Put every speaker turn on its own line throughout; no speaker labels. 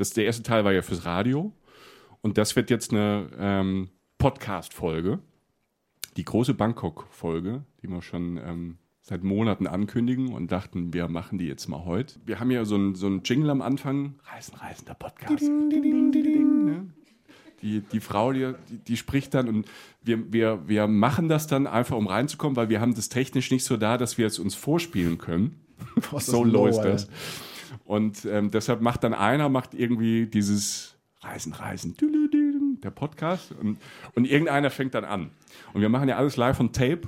Das, der erste Teil war ja fürs Radio. Und das wird jetzt eine ähm, Podcast-Folge. Die große Bangkok-Folge, die wir schon ähm, seit Monaten ankündigen und dachten, wir machen die jetzt mal heute. Wir haben ja so einen so Jingle am Anfang. Reisen, Reisen, der Podcast. Ding, ding, ding, ding, ding, ne? die, die Frau, die, die spricht dann und wir, wir, wir machen das dann einfach, um reinzukommen, weil wir haben das technisch nicht so da, dass wir es uns vorspielen können. so low ist das. Und ähm, deshalb macht dann einer, macht irgendwie dieses Reisen, Reisen, der Podcast und, und irgendeiner fängt dann an. Und wir machen ja alles live on Tape.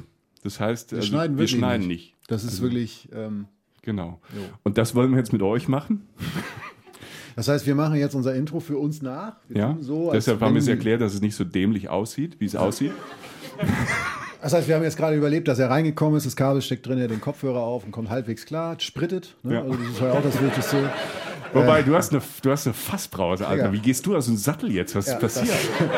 Das heißt,
wir also, schneiden,
wir schneiden nicht. nicht.
Das ist also, wirklich. Ähm,
genau. Jo. Und das wollen wir jetzt mit euch machen.
Das heißt, wir machen jetzt unser Intro für uns nach. Wir
ja, so, deshalb haben wir es erklärt, dass es nicht so dämlich aussieht, wie es aussieht.
Das heißt, wir haben jetzt gerade überlebt, dass er reingekommen ist, das Kabel steckt drin, er den Kopfhörer auf und kommt halbwegs klar, sprittet. Ne? Ja. Also das ist ja auch das Wichtigste.
Wobei, äh, du hast eine, du hast eine Fassbrause, Alter. Ja. Wie gehst du aus dem Sattel jetzt? Was ja, ist passiert?
Das,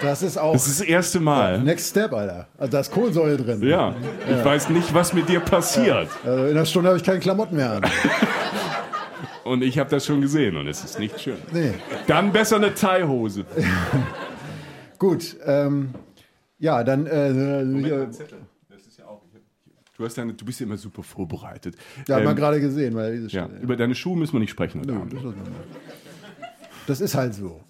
das, ist auch.
Das ist das erste Mal.
Next Step, Alter. Also da ist Kohlensäure drin.
Ja. Ich weiß nicht, was mit dir passiert.
Also in einer Stunde habe ich keine Klamotten mehr an.
Und ich habe das schon gesehen und es ist nicht schön.
Nee.
Dann besser eine Teihose.
Gut, ähm, ja, dann. Äh,
Moment, Zettel. Das ist ja auch. Du, hast deine, du bist ja immer super vorbereitet.
Ja, ähm, hat man gerade gesehen. Weil diese
ja, Über deine Schuhe müssen wir nicht sprechen.
Nö, das, das ist halt so.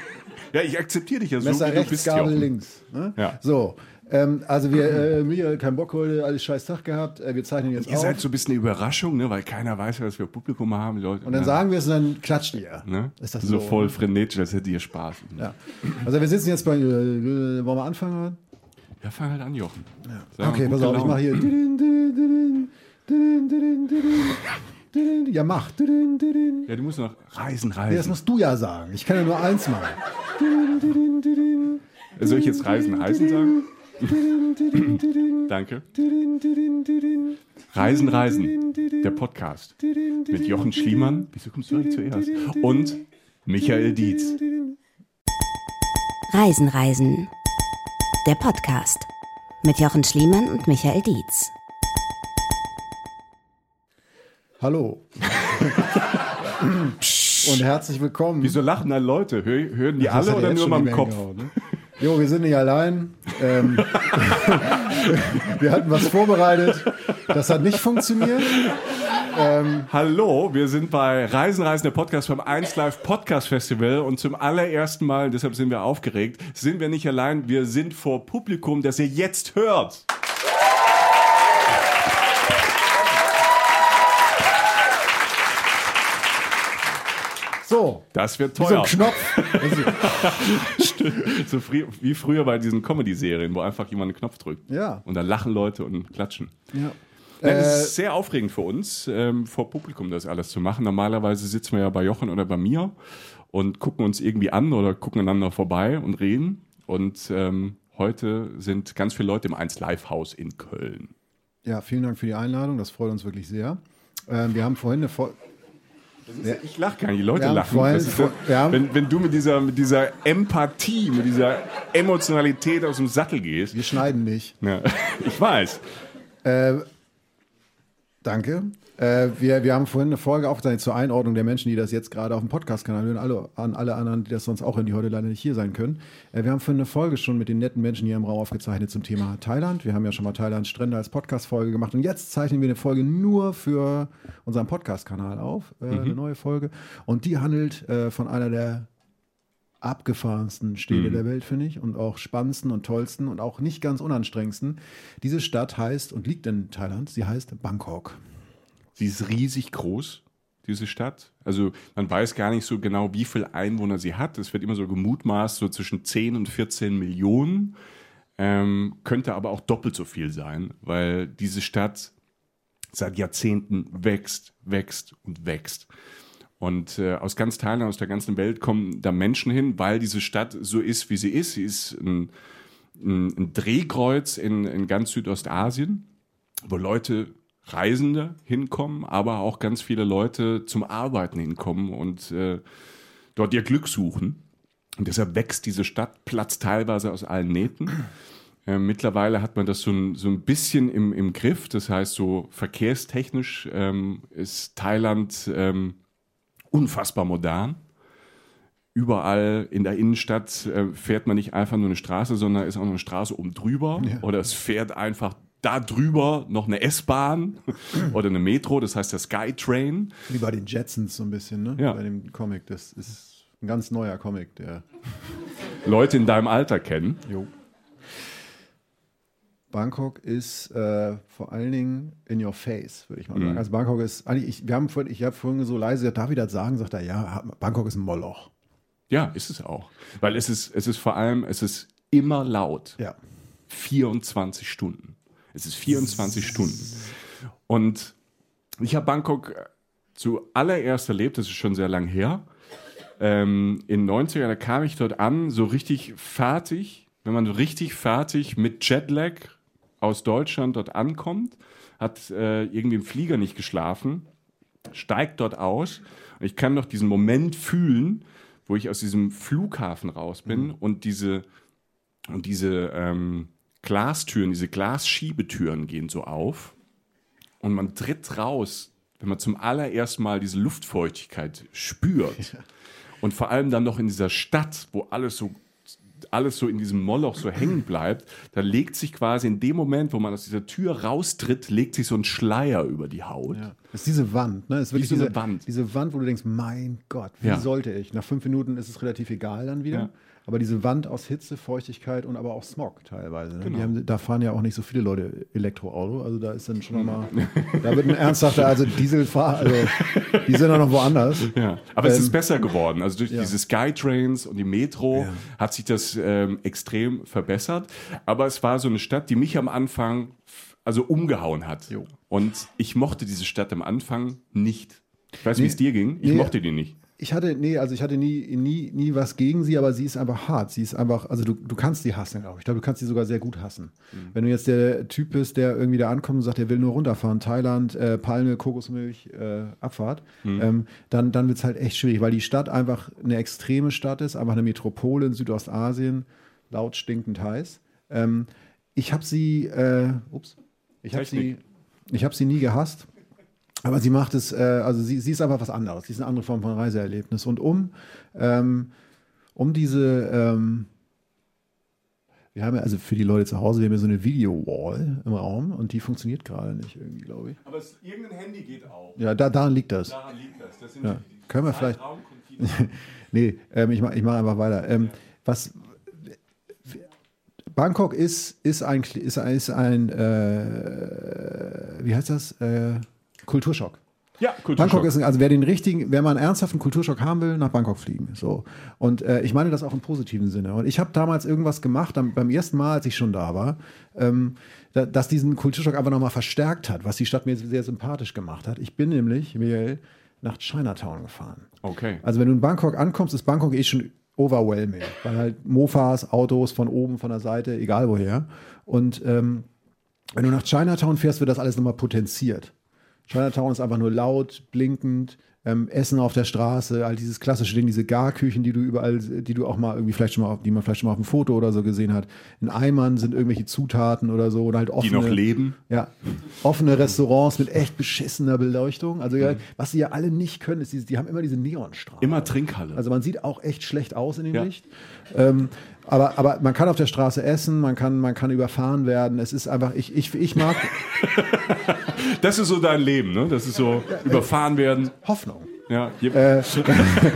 ja, ich akzeptiere dich ja
so. Messer rechts, Gabel links. Ne?
Ja.
So, ähm, also wir, äh, Michael, kein Bock heute, alles scheiß Tag gehabt. Äh, wir zeichnen jetzt
Ihr
auf.
seid so ein bisschen eine Überraschung, ne? weil keiner weiß, dass wir Publikum haben. Leute,
und dann
ja.
sagen wir es und dann klatscht ihr.
Ne? Ist das so, so voll frenetisch, als hättet ihr Spaß.
Ja. Also wir sitzen jetzt bei, äh, wollen wir anfangen?
Ja, fang halt an, Jochen.
Ja. Okay, pass auf, ich mache hier. Ja, mach.
Ja, du musst noch reisen, reisen. Ja,
das musst du ja sagen. Ich kann ja nur eins machen.
Soll ich jetzt reisen, reisen sagen? Danke. Reisen, Reisen, der Podcast mit Jochen Schliemann. Wieso kommst du eigentlich zuerst? Und Michael Dietz.
Reisen, Reisen, der Podcast mit Jochen Schliemann und Michael Dietz.
Hallo. und herzlich willkommen.
Wieso lachen da Leute? Hören die alle oder nur mal im Kopf? Gehauen, ne?
Jo, wir sind nicht allein. Ähm, wir hatten was vorbereitet. Das hat nicht funktioniert.
Ähm, Hallo, wir sind bei Reisen, Reisen, der Podcast beim 1 Live Podcast Festival und zum allerersten Mal, deshalb sind wir aufgeregt, sind wir nicht allein, wir sind vor Publikum, das ihr jetzt hört.
So.
Das wird teuer.
Wie so ein Knopf.
so früh, wie früher bei diesen Comedy-Serien, wo einfach jemand einen Knopf drückt.
Ja.
Und dann lachen Leute und klatschen.
Ja.
Nein, es ist äh, sehr aufregend für uns, ähm, vor Publikum das alles zu machen. Normalerweise sitzen wir ja bei Jochen oder bei mir und gucken uns irgendwie an oder gucken einander vorbei und reden. Und ähm, heute sind ganz viele Leute im 1 Live Haus in Köln.
Ja, vielen Dank für die Einladung. Das freut uns wirklich sehr. Ähm, wir haben vorhin eine,
ja, ich lache gar nicht, die Leute
ja,
lachen.
Vorhin, vor, ja.
wenn, wenn du mit dieser, mit dieser Empathie, mit dieser Emotionalität aus dem Sattel gehst.
Wir schneiden nicht.
Ja, ich weiß.
Äh, danke. Äh, wir, wir haben vorhin eine Folge aufgezeichnet zur Einordnung der Menschen, die das jetzt gerade auf dem Podcast-Kanal hören, alle, an alle anderen, die das sonst auch hören, die heute leider nicht hier sein können. Äh, wir haben vorhin eine Folge schon mit den netten Menschen hier im Raum aufgezeichnet zum Thema Thailand. Wir haben ja schon mal Thailand Strände als Podcast-Folge gemacht und jetzt zeichnen wir eine Folge nur für unseren Podcast-Kanal auf, äh, mhm. eine neue Folge. Und die handelt äh, von einer der abgefahrensten Städte mhm. der Welt, finde ich, und auch spannendsten und tollsten und auch nicht ganz unanstrengendsten. Diese Stadt heißt und liegt in Thailand, sie heißt Bangkok.
Sie ist riesig groß, diese Stadt. Also man weiß gar nicht so genau, wie viele Einwohner sie hat. Es wird immer so gemutmaßt, so zwischen 10 und 14 Millionen. Ähm, könnte aber auch doppelt so viel sein, weil diese Stadt seit Jahrzehnten wächst, wächst und wächst. Und äh, aus ganz Thailand, aus der ganzen Welt kommen da Menschen hin, weil diese Stadt so ist, wie sie ist. Sie ist ein, ein, ein Drehkreuz in, in ganz Südostasien, wo Leute Reisende hinkommen, aber auch ganz viele Leute zum Arbeiten hinkommen und äh, dort ihr Glück suchen. Und deshalb wächst diese Stadt, platzt teilweise aus allen Nähten. Äh, mittlerweile hat man das so ein, so ein bisschen im, im Griff. Das heißt, so verkehrstechnisch ähm, ist Thailand ähm, unfassbar modern. überall in der Innenstadt äh, fährt man nicht einfach nur eine Straße, sondern ist auch noch eine Straße oben drüber.
Ja.
Oder es fährt einfach da drüber noch eine S-Bahn oder eine Metro, das heißt der Skytrain.
Wie bei den Jetsons so ein bisschen, ne?
Ja.
Bei dem Comic. Das ist ein ganz neuer Comic, der.
Leute in deinem Alter kennen.
Jo. Bangkok ist äh, vor allen Dingen in your face, würde ich mal sagen. Also Bangkok ist, ich, wir haben vorhin, ich habe vorhin so leise gesagt, darf ich das sagen? Sagt er, ja, Bangkok ist ein Moloch.
Ja, ist es auch. Weil es ist, es ist vor allem, es ist immer laut.
Ja.
24 Stunden. Es ist 24 Stunden. Und ich habe Bangkok zuallererst erlebt, das ist schon sehr lang her. Ähm, in den 90ern, da kam ich dort an, so richtig fertig, wenn man so richtig fertig mit Jetlag aus Deutschland dort ankommt, hat äh, irgendwie im Flieger nicht geschlafen, steigt dort aus und ich kann noch diesen Moment fühlen, wo ich aus diesem Flughafen raus bin und diese und diese ähm, Glastüren, diese Glasschiebetüren gehen so auf und man tritt raus, wenn man zum allerersten Mal diese Luftfeuchtigkeit spürt. Und vor allem dann noch in dieser Stadt, wo alles so alles so in diesem Moloch so hängen bleibt, da legt sich quasi in dem Moment, wo man aus dieser Tür raustritt, legt sich so ein Schleier über die Haut.
Ja. Das ist diese Wand, ne? Das ist wirklich
eine
diese
Wand.
Diese Wand, wo du denkst, mein Gott, wie
Ja.
sollte ich? Nach fünf Minuten ist es relativ egal dann wieder.
Ja.
Aber diese Wand aus Hitze, Feuchtigkeit und aber auch Smog teilweise. Ne?
Genau.
Haben, da fahren ja auch nicht so viele Leute Elektroauto. Also da ist dann schon nochmal, da wird ein ernsthafter, also Dieselfahrer, also die sind dann noch woanders.
Ja, aber es
Ähm,
ist besser geworden. Also durch
ja.
diese Skytrains und die Metro
Ja.
hat sich das ähm, extrem verbessert. Aber es war so eine Stadt, die mich am Anfang also umgehauen hat.
Jo.
Und ich mochte diese Stadt am Anfang nicht. Ich weiß, wie
Nee.
es dir ging. Ich
Nee.
mochte die nicht.
Ich hatte, nee, also ich hatte nie, nie, nie was gegen sie, aber sie ist einfach hart. Sie ist einfach, also du, du kannst die hassen, glaube ich. Ich glaube, du kannst sie sogar sehr gut hassen. Wenn du jetzt der Typ bist, der irgendwie da ankommt und sagt, er will nur runterfahren, Thailand, äh, Palme, Kokosmilch, äh, Abfahrt, ähm, dann, dann wird es halt echt schwierig, weil die Stadt einfach eine extreme Stadt ist, einfach eine Metropole in Südostasien, laut stinkend heiß. Ähm, ich habe sie, äh, ups, ich habe sie, ich habe sie nie gehasst. Aber sie macht es, äh, also sie, sie ist einfach was anderes. Sie ist eine andere Form von Reiseerlebnis. Und um, ähm, um diese, ähm, wir haben ja, also für die Leute zu Hause, wir haben ja so eine Video-Wall im Raum und die funktioniert gerade nicht irgendwie, glaube ich.
Aber irgendein Handy geht auch.
Ja, da, daran liegt das.
Daran liegt das. Das
Ja. Können wir vielleicht- Nee, ähm, ich mache ich mach einfach weiter. Ähm, was Bangkok ist, ist ein, ist, ist ein äh, wie heißt das? Äh, Kulturschock.
Ja,
Bangkok
Kulturschock.
ist, ein- also wer den richtigen, wer mal einen ernsthaften Kulturschock haben will, nach Bangkok fliegen. So. Und äh, ich meine das auch im positiven Sinne. Und ich habe damals irgendwas gemacht, am, beim ersten Mal, als ich schon da war, ähm, da, dass diesen Kulturschock einfach nochmal verstärkt hat, was die Stadt mir sehr sympathisch gemacht hat. Ich bin nämlich, Michael, nach Chinatown gefahren.
Okay.
Also wenn du in Bangkok ankommst, ist Bangkok eh schon overwhelming, weil halt Mofas, Autos von oben, von der Seite, egal woher. Und ähm, wenn du nach Chinatown fährst, wird das alles nochmal potenziert. Chinatown ist einfach nur laut, blinkend, ähm, Essen auf der Straße, all dieses klassische Ding, diese Garküchen, die du überall, die du auch mal irgendwie vielleicht schon mal, auf, die man vielleicht schon mal auf dem Foto oder so gesehen hat. In Eimern sind irgendwelche Zutaten oder so oder halt
Die
offene,
noch leben.
ja, offene Restaurants mit echt beschissener Beleuchtung. Also
Mhm.
ja, was sie ja alle nicht können, ist, diese, die haben immer diese Neonstrahlen.
Immer Trinkhalle.
Also man sieht auch echt schlecht aus in dem
Ja.
Licht. Ähm, aber, aber man kann auf der Straße essen, man kann, man kann überfahren werden. Es ist einfach, ich, ich, ich mag
das ist so dein Leben, ne? Das ist so überfahren werden.
Hoffnung.
Ja, je-
Äh,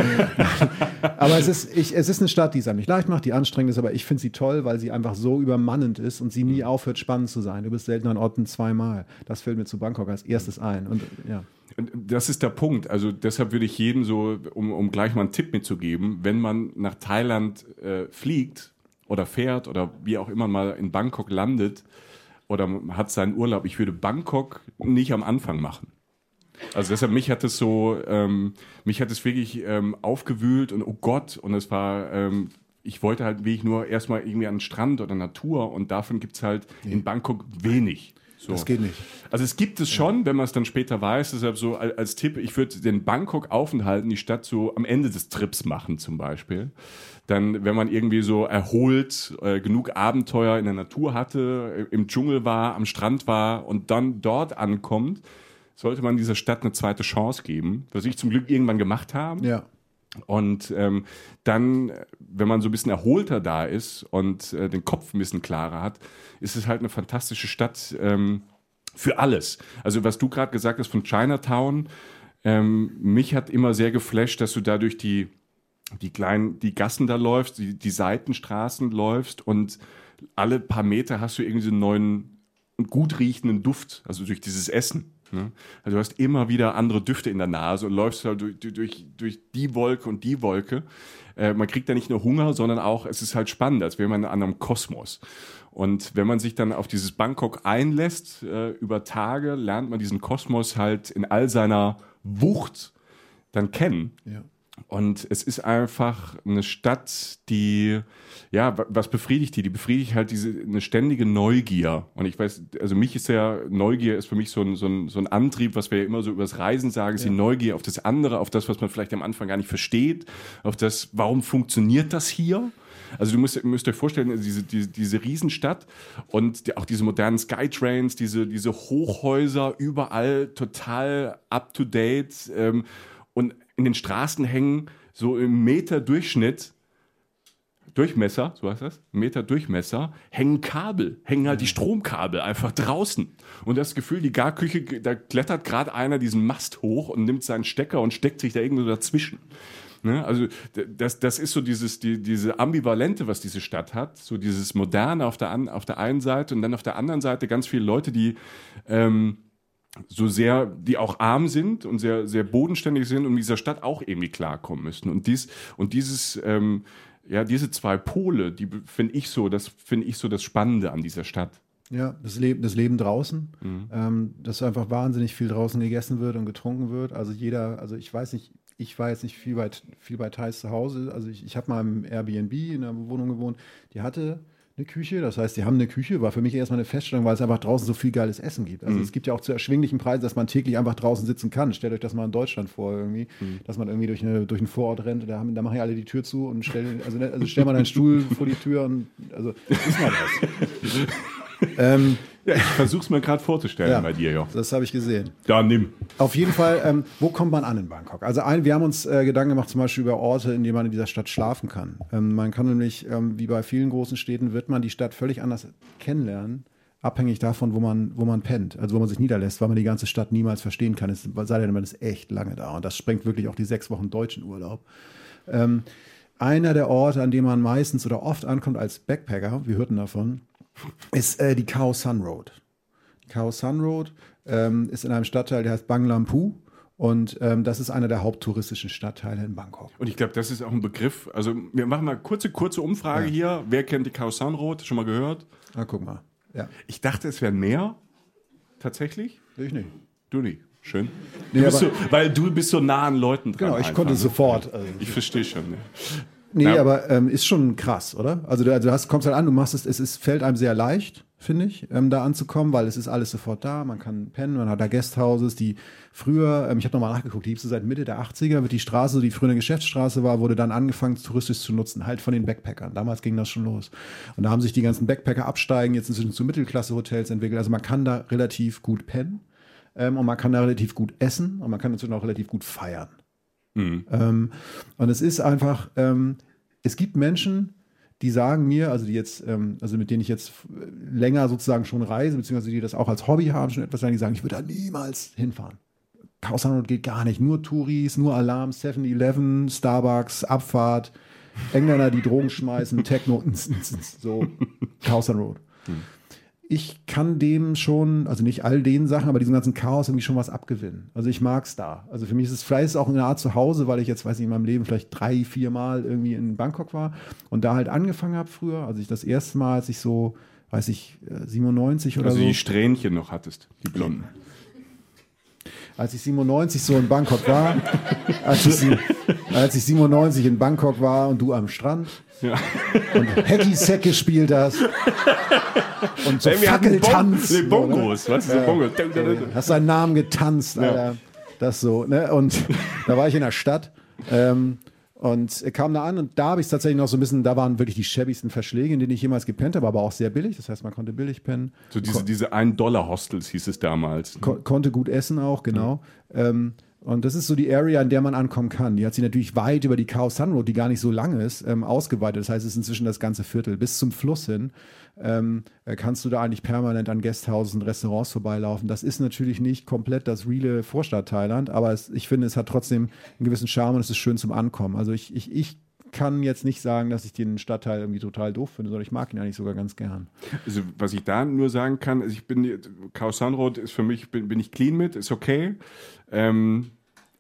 aber es ist, ich, es ist eine Stadt, die es einem nicht leicht macht, die anstrengend ist, aber ich finde sie toll, weil sie einfach so übermannend ist und sie nie aufhört, spannend zu sein. Du bist selten an Orten zweimal. Das fällt mir zu Bangkok als erstes ein. Und ja.
Und Das ist der Punkt. Also deshalb würde ich jedem so, um, um gleich mal einen Tipp mitzugeben, wenn man nach Thailand äh, fliegt oder fährt oder wie auch immer mal in Bangkok landet oder hat seinen Urlaub, ich würde Bangkok nicht am Anfang machen. Also deshalb mich hat es so, ähm, mich hat es wirklich ähm, aufgewühlt und oh Gott und es war, ähm, ich wollte halt wirklich nur erstmal irgendwie an den Strand oder Natur und davon gibt es halt in Bangkok wenig. So.
Das geht nicht.
Also es gibt es schon, wenn man es dann später weiß. Deshalb so als, Tipp, ich würde den Bangkok-Aufenthalten die Stadt so am Ende des Trips machen zum Beispiel. Dann, wenn man irgendwie so erholt, äh, genug Abenteuer in der Natur hatte, äh, im Dschungel war, am Strand war und dann dort ankommt, sollte man dieser Stadt eine zweite Chance geben, was ich zum Glück irgendwann gemacht habe.
Ja.
Und ähm, dann, wenn man so ein bisschen erholter da ist und äh, den Kopf ein bisschen klarer hat, ist es halt eine fantastische Stadt ähm, für alles. Also was du gerade gesagt hast von Chinatown, ähm, mich hat immer sehr geflasht, dass du da durch die, die kleinen, die Gassen da läufst, die, die Seitenstraßen läufst und alle paar Meter hast du irgendwie so einen neuen, gut riechenden Duft, also durch dieses Essen. Ne? Also du hast immer wieder andere Düfte in der Nase und läufst halt durch, durch, durch die Wolke und die Wolke. Äh, man kriegt da nicht nur Hunger, sondern auch, es ist halt spannend, als wäre man in einem anderen Kosmos. Und wenn man sich dann auf dieses Bangkok einlässt, äh, über Tage, lernt man diesen Kosmos halt in all seiner Wucht dann kennen.
Ja.
Und es ist einfach eine Stadt, die, ja, was befriedigt die? Die befriedigt halt diese, eine ständige Neugier. Und ich weiß, also mich ist ja, Neugier ist für mich so ein, so ein, so ein Antrieb, was wir ja immer so übers Reisen sagen, ist ja. die Neugier auf das andere, auf das, was man vielleicht am Anfang gar nicht versteht, auf das, warum funktioniert das hier? Also du müsst, müsst euch vorstellen, diese, diese, diese Riesenstadt und die, auch diese modernen Skytrains, diese, diese Hochhäuser, überall total up-to-date ähm, in den Straßen hängen so im Meter Durchschnitt Durchmesser, so heißt das, Meter Durchmesser, hängen Kabel, hängen halt die Stromkabel einfach draußen. Und das Gefühl, die Garküche, da klettert gerade einer diesen Mast hoch und nimmt seinen Stecker und steckt sich da irgendwo dazwischen. Ne? Also das, das ist so dieses, die, diese Ambivalente, was diese Stadt hat, so dieses Moderne auf der, an, auf der einen Seite und dann auf der anderen Seite ganz viele Leute, die ähm, so sehr, die auch arm sind und sehr, sehr bodenständig sind und mit dieser Stadt auch irgendwie klarkommen müssen. Und dies, und dieses, ähm, ja, diese zwei Pole, die finde ich so, das finde ich so das Spannende an dieser Stadt.
Ja, das Leben, das Leben draußen, mhm. ähm, dass einfach wahnsinnig viel draußen gegessen wird und getrunken wird. Also jeder, also ich weiß nicht, ich war jetzt nicht viel bei, viel bei Thais zu Hause. Also ich, ich habe mal im Airbnb in einer Wohnung gewohnt, die hatte eine Küche. Das heißt, die haben eine Küche, war für mich erstmal eine Feststellung, weil es einfach draußen so viel geiles Essen gibt. Also mhm. es gibt ja auch zu erschwinglichen Preisen, dass man täglich einfach draußen sitzen kann. Stellt euch das mal in Deutschland vor, irgendwie, mhm. dass man irgendwie durch, eine, durch einen Vorort rennt, da, haben, da machen ja alle die Tür zu und stellen, also, also stell mal deinen Stuhl vor die Tür und also ist mal das.
ähm, ja, ich versuche es mir gerade vorzustellen
ja,
bei dir, ja.
Das habe ich gesehen.
Da nimm.
Auf jeden Fall, ähm, wo kommt man an in Bangkok? Also ein, wir haben uns äh, Gedanken gemacht zum Beispiel über Orte, in denen man in dieser Stadt schlafen kann. Ähm, man kann nämlich, ähm, wie bei vielen großen Städten, wird man die Stadt völlig anders kennenlernen, abhängig davon, wo man, wo man pennt, also wo man sich niederlässt, weil man die ganze Stadt niemals verstehen kann. Es sei denn, man ist echt lange da. Und das sprengt wirklich auch die sechs Wochen deutschen Urlaub. Ähm, einer der Orte, an dem man meistens oder oft ankommt als Backpacker, wir hörten davon, ist äh, die Khao Sun Road. Khao Sun Road ähm, ist in einem Stadtteil, der heißt Bang Lampu. Und ähm, das ist einer der haupttouristischen Stadtteile in Bangkok.
Und ich glaube, das ist auch ein Begriff. Also wir machen mal kurze, kurze Umfrage ja. hier. Wer kennt die Khao Sun Road? Schon mal gehört?
Ah, guck mal. Ja.
Ich dachte, es wären mehr. Tatsächlich?
Ich nicht.
Du nicht. Schön. Du nee, so, weil du bist so nah an Leuten
dran. Genau, ich einfach. konnte ne? sofort.
Also, ich verstehe schon. Ja.
Nee, ja. aber ähm, ist schon krass, oder? Also du, also du hast, kommst halt an, du machst es, es ist, fällt einem sehr leicht, finde ich, ähm, da anzukommen, weil es ist alles sofort da, man kann pennen, man hat da Guesthouses, die früher, ähm, ich habe nochmal nachgeguckt, die gibt es seit Mitte der 80er, wird die Straße, die früher eine Geschäftsstraße war, wurde dann angefangen, touristisch zu nutzen, halt von den Backpackern. Damals ging das schon los. Und da haben sich die ganzen Backpacker absteigen, jetzt inzwischen zu Mittelklasse-Hotels entwickelt. Also man kann da relativ gut pennen ähm, und man kann da relativ gut essen und man kann natürlich auch relativ gut feiern. Mhm. Ähm, und es ist einfach, ähm, es gibt Menschen, die sagen mir, also die jetzt, ähm, also mit denen ich jetzt länger sozusagen schon reise, beziehungsweise die das auch als Hobby haben, schon etwas sagen, die sagen, ich würde da niemals hinfahren. Chaos geht gar nicht. Nur Touris, nur Alarm, 7-Eleven, Starbucks, Abfahrt, Engländer, die Drogen schmeißen, Techno, so Chaos Road. Ich kann dem schon, also nicht all den Sachen, aber diesem ganzen Chaos irgendwie schon was abgewinnen. Also ich mag es da. Also für mich ist es vielleicht auch eine Art Zuhause, weil ich jetzt, weiß ich, in meinem Leben vielleicht drei, vier Mal irgendwie in Bangkok war und da halt angefangen habe früher. Also ich das erste Mal, als ich so, weiß ich, 97 oder
also
so.
Also die Strähnchen noch hattest, die blonden.
Als ich 97 so in Bangkok war, als ich, als ich 97 in Bangkok war und du am Strand ja. und Hacky Sack gespielt hast und so hey, Fackeltanz.
Nee, Bongos,
weißt du, so Bongos. Hast deinen Namen getanzt, Alter. Ja. Das so, ne? Und da war ich in der Stadt. Ähm, und kam da an und da habe ich es tatsächlich noch so ein bisschen, da waren wirklich die schäbigsten Verschläge, in denen ich jemals gepennt habe, aber auch sehr billig. Das heißt, man konnte billig pennen.
So diese, Ko diese 1-Dollar-Hostels hieß es damals.
Ko konnte gut essen auch, genau. Mhm. Ähm, Und das ist so die Area, in der man ankommen kann. Die hat sich natürlich weit über die Khao Sun Road, die gar nicht so lang ist, ähm, ausgeweitet. Das heißt, es ist inzwischen das ganze Viertel. Bis zum Fluss hin ähm, äh, kannst du da eigentlich permanent an Guesthouses und Restaurants vorbeilaufen. Das ist natürlich nicht komplett das reale Vorstadt Thailand, aber es, ich finde, es hat trotzdem einen gewissen Charme und es ist schön zum Ankommen. Also ich, ich, ich kann jetzt nicht sagen, dass ich den Stadtteil irgendwie total doof finde, sondern ich mag ihn eigentlich sogar ganz gern.
Also, was ich da nur sagen kann, also ich bin, Chaos Sunroad ist für mich, bin, bin ich clean mit, ist okay. Ähm,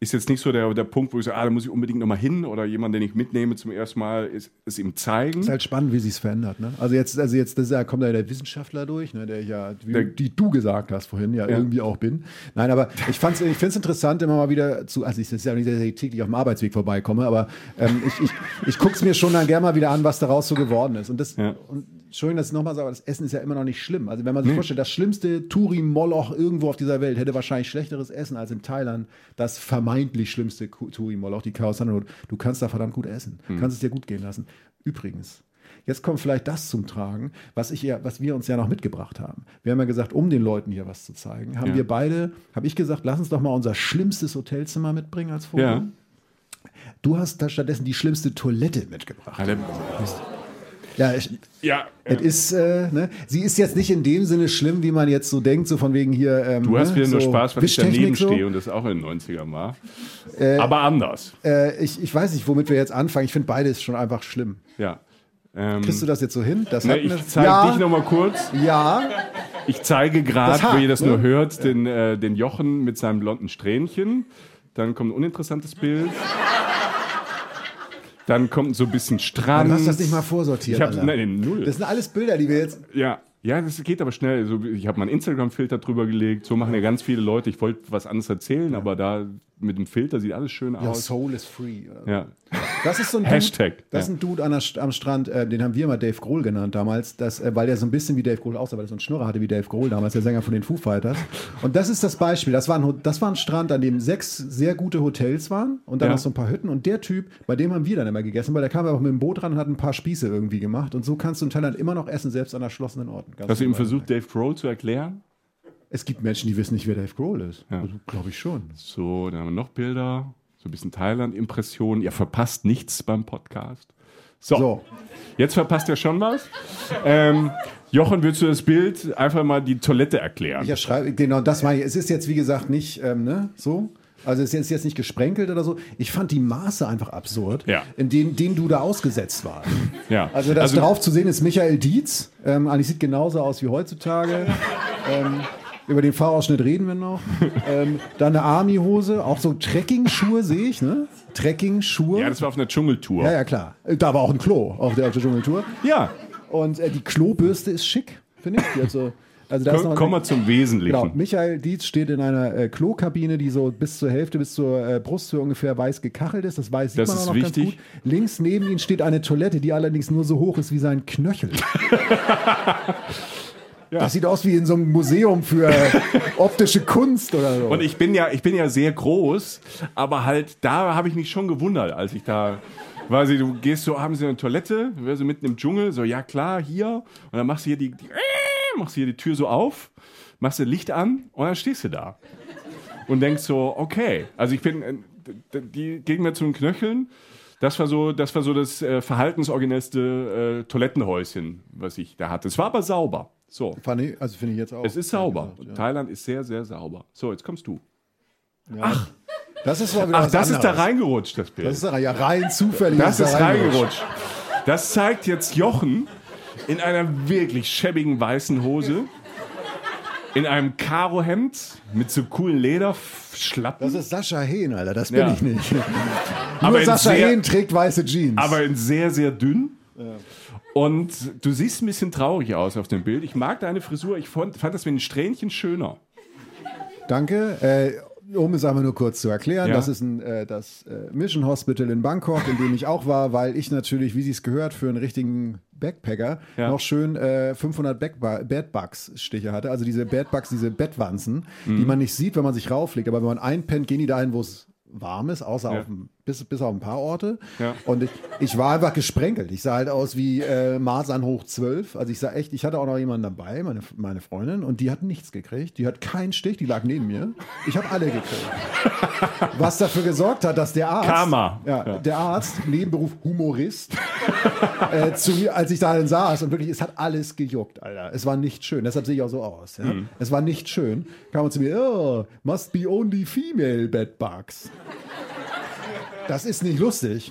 ist jetzt nicht so der, der Punkt, wo ich sage, ah, da muss ich unbedingt nochmal hin oder jemand, den ich mitnehme zum ersten Mal, ist, ist ihm zeigen.
Ist halt spannend, wie sich es verändert. Ne? Also jetzt, also jetzt das, da kommt da der Wissenschaftler durch, ne, der ich ja, wie, der, die du gesagt hast vorhin, ja, ja, irgendwie auch bin. Nein, aber ich, ich finde es interessant, immer mal wieder zu, also ich ist ja nicht, dass ich täglich auf dem Arbeitsweg vorbeikomme, aber ähm, ich, ich, ich gucke es mir schon dann gerne mal wieder an, was daraus so geworden ist. Und das, ja. und Entschuldigung, dass ich nochmal sage, aber das Essen ist ja immer noch nicht schlimm. Also wenn man sich nee. vorstellt, das schlimmste Turi-Moloch irgendwo auf dieser Welt hätte wahrscheinlich schlechteres Essen als in Thailand. Das vermeintlich schlimmste Turi-Moloch, die Chaos Road. Du kannst da verdammt gut essen. Mhm. Kannst es dir gut gehen lassen. Übrigens, Jetzt kommt vielleicht das zum Tragen, was, ich ja, was wir uns ja noch mitgebracht haben. Wir haben ja gesagt, um den Leuten hier was zu zeigen, haben ja. wir beide, habe ich gesagt, lass uns doch mal unser schlimmstes Hotelzimmer mitbringen als Foto. Ja. Du hast da stattdessen die schlimmste Toilette mitgebracht. Ja, ja, ich, ja, es ist, äh, ne? sie ist jetzt nicht in dem Sinne schlimm, wie man jetzt so denkt, so von wegen hier.
Ähm, du hast ne? wieder so nur Spaß, weil ich daneben so. stehe und das auch in den 90ern war. Äh, Aber anders.
Äh, ich, ich weiß nicht, womit wir jetzt anfangen. Ich finde beides schon einfach schlimm.
Ja.
Ähm, Kriegst du das jetzt so hin? Das
ne, ich zeige ja. dich nochmal kurz.
Ja.
Ich zeige gerade, wo ihr das ne? nur hört, ja. den, äh, den Jochen mit seinem blonden Strähnchen. Dann kommt ein uninteressantes Bild. Dann kommt so ein bisschen Strand.
du hast das nicht mal vorsortiert.
Ich hab, nein, null.
Das sind alles Bilder, die wir jetzt.
Ja, ja, das geht aber schnell. Also ich habe meinen Instagram-Filter drüber gelegt. So machen ja ganz viele Leute. Ich wollte was anderes erzählen, ja. aber da mit dem Filter sieht alles schön
Your
aus.
Soul is free.
Ja.
Das ist so ein
Hashtag.
Dude, das ist ein Dude der, am Strand, äh, den haben wir mal Dave Grohl genannt damals, das, äh, weil der so ein bisschen wie Dave Grohl aussah, weil er so einen Schnurrer hatte wie Dave Grohl damals, der Sänger von den Foo Fighters. Und das ist das Beispiel. Das war ein, das war ein Strand, an dem sechs sehr gute Hotels waren und dann ja. noch so ein paar Hütten. Und der Typ, bei dem haben wir dann immer gegessen, weil der kam einfach mit dem Boot ran und hat ein paar Spieße irgendwie gemacht. Und so kannst du in Thailand immer noch essen, selbst an erschlossenen Orten.
Ganz Hast du ihm versucht, Dave Grohl zu erklären?
Es gibt Menschen, die wissen nicht, wer Dave Grohl ist.
Ja.
Also, Glaube ich schon.
So, dann haben wir noch Bilder. So ein bisschen Thailand-Impressionen. Ihr verpasst nichts beim Podcast. So. so. Jetzt verpasst ihr schon was. Ähm, Jochen, willst du das Bild einfach mal die Toilette erklären?
Ich schreibe, genau, das meine ich. Es ist jetzt, wie gesagt, nicht ähm, ne, so. Also es ist jetzt nicht gesprenkelt oder so. Ich fand die Maße einfach absurd,
ja.
in denen, denen du da ausgesetzt warst.
Ja.
Also das also, drauf zu sehen ist Michael Dietz. Ähm, eigentlich sieht genauso aus wie heutzutage. ähm, über den Fahrausschnitt reden wir noch. ähm, dann eine Army-Hose, auch so Trekking-Schuhe sehe ich, ne? Trekking-Schuhe.
Ja, das war auf einer Dschungeltour.
Ja, ja, klar. Da war auch ein Klo auf der, auf der Dschungeltour.
Ja.
Und äh, die Klobürste ist schick, finde ich. Also,
also da Komm, kommen wir zum Wesentlichen. Genau,
Michael Dietz steht in einer äh, Klokabine, die so bis zur Hälfte, bis zur äh, Brusthöhe ungefähr weiß gekachelt ist. Das weiß
das
man auch
noch wichtig. ganz gut.
Links neben ihm steht eine Toilette, die allerdings nur so hoch ist wie sein Knöchel. Ja. Das sieht aus wie in so einem Museum für optische Kunst oder so.
Und ich bin ja, ich bin ja sehr groß, aber halt da habe ich mich schon gewundert, als ich da quasi, du gehst so, haben sie eine Toilette, du so mitten im Dschungel, so, ja klar, hier. Und dann machst du hier die, die machst du hier die Tür so auf, machst du Licht an und dann stehst du da. Und denkst so, okay. Also ich bin, äh, die gehen mir zu den Knöcheln. Das war so, das war so das äh, verhaltensoriginellste äh, Toilettenhäuschen, was ich da hatte. Es war aber sauber. So.
Ich, also finde ich jetzt auch.
Es ist sauber. Gesagt, ja. Thailand ist sehr, sehr sauber. So, jetzt kommst du.
Ja. Ach. Das ist mal
wieder Ach, das ist da reingerutscht, das Bild.
Das ist da, ja rein zufällig.
Das ist, da reingerutscht. Das zeigt jetzt Jochen in einer wirklich schäbigen weißen Hose. In einem Karohemd mit so coolen Lederschlappen.
Das ist Sascha Hehn, Alter. Das bin ja. ich nicht. Nur aber Sascha Hehn trägt weiße Jeans.
Aber in sehr, sehr dünn. Ja. Und du siehst ein bisschen traurig aus auf dem Bild. Ich mag deine Frisur. Ich fand, fand das mit den Strähnchen schöner.
Danke. Äh, um es einmal nur kurz zu erklären, ja. das ist ein, äh, das äh, Mission Hospital in Bangkok, in dem ich auch war, weil ich natürlich, wie sie es gehört, für einen richtigen Backpacker ja. noch schön äh, 500 Bedbugs-Stiche hatte. Also diese Bedbugs, diese Bettwanzen, mhm. die man nicht sieht, wenn man sich rauflegt. Aber wenn man einpennt, gehen die dahin, wo es warm ist, außer ja. auf dem bis, bis auf ein paar Orte.
Ja.
Und ich, ich war einfach gesprenkelt. Ich sah halt aus wie äh, Masern hoch 12. Also ich sah echt, ich hatte auch noch jemanden dabei, meine, meine Freundin, und die hat nichts gekriegt. Die hat keinen Stich, die lag neben mir. Ich habe alle gekriegt. Was dafür gesorgt hat, dass der Arzt,
Karma.
Ja,
Ja.
der Arzt, Nebenberuf Humorist, äh, zu mir, als ich da dann saß und wirklich, es hat alles gejuckt, Alter. Es war nicht schön. Deshalb sehe ich auch so aus. Ja?
Mhm.
Es war nicht schön. Kam er zu mir, oh, must be only female bedbugs. Das ist nicht lustig.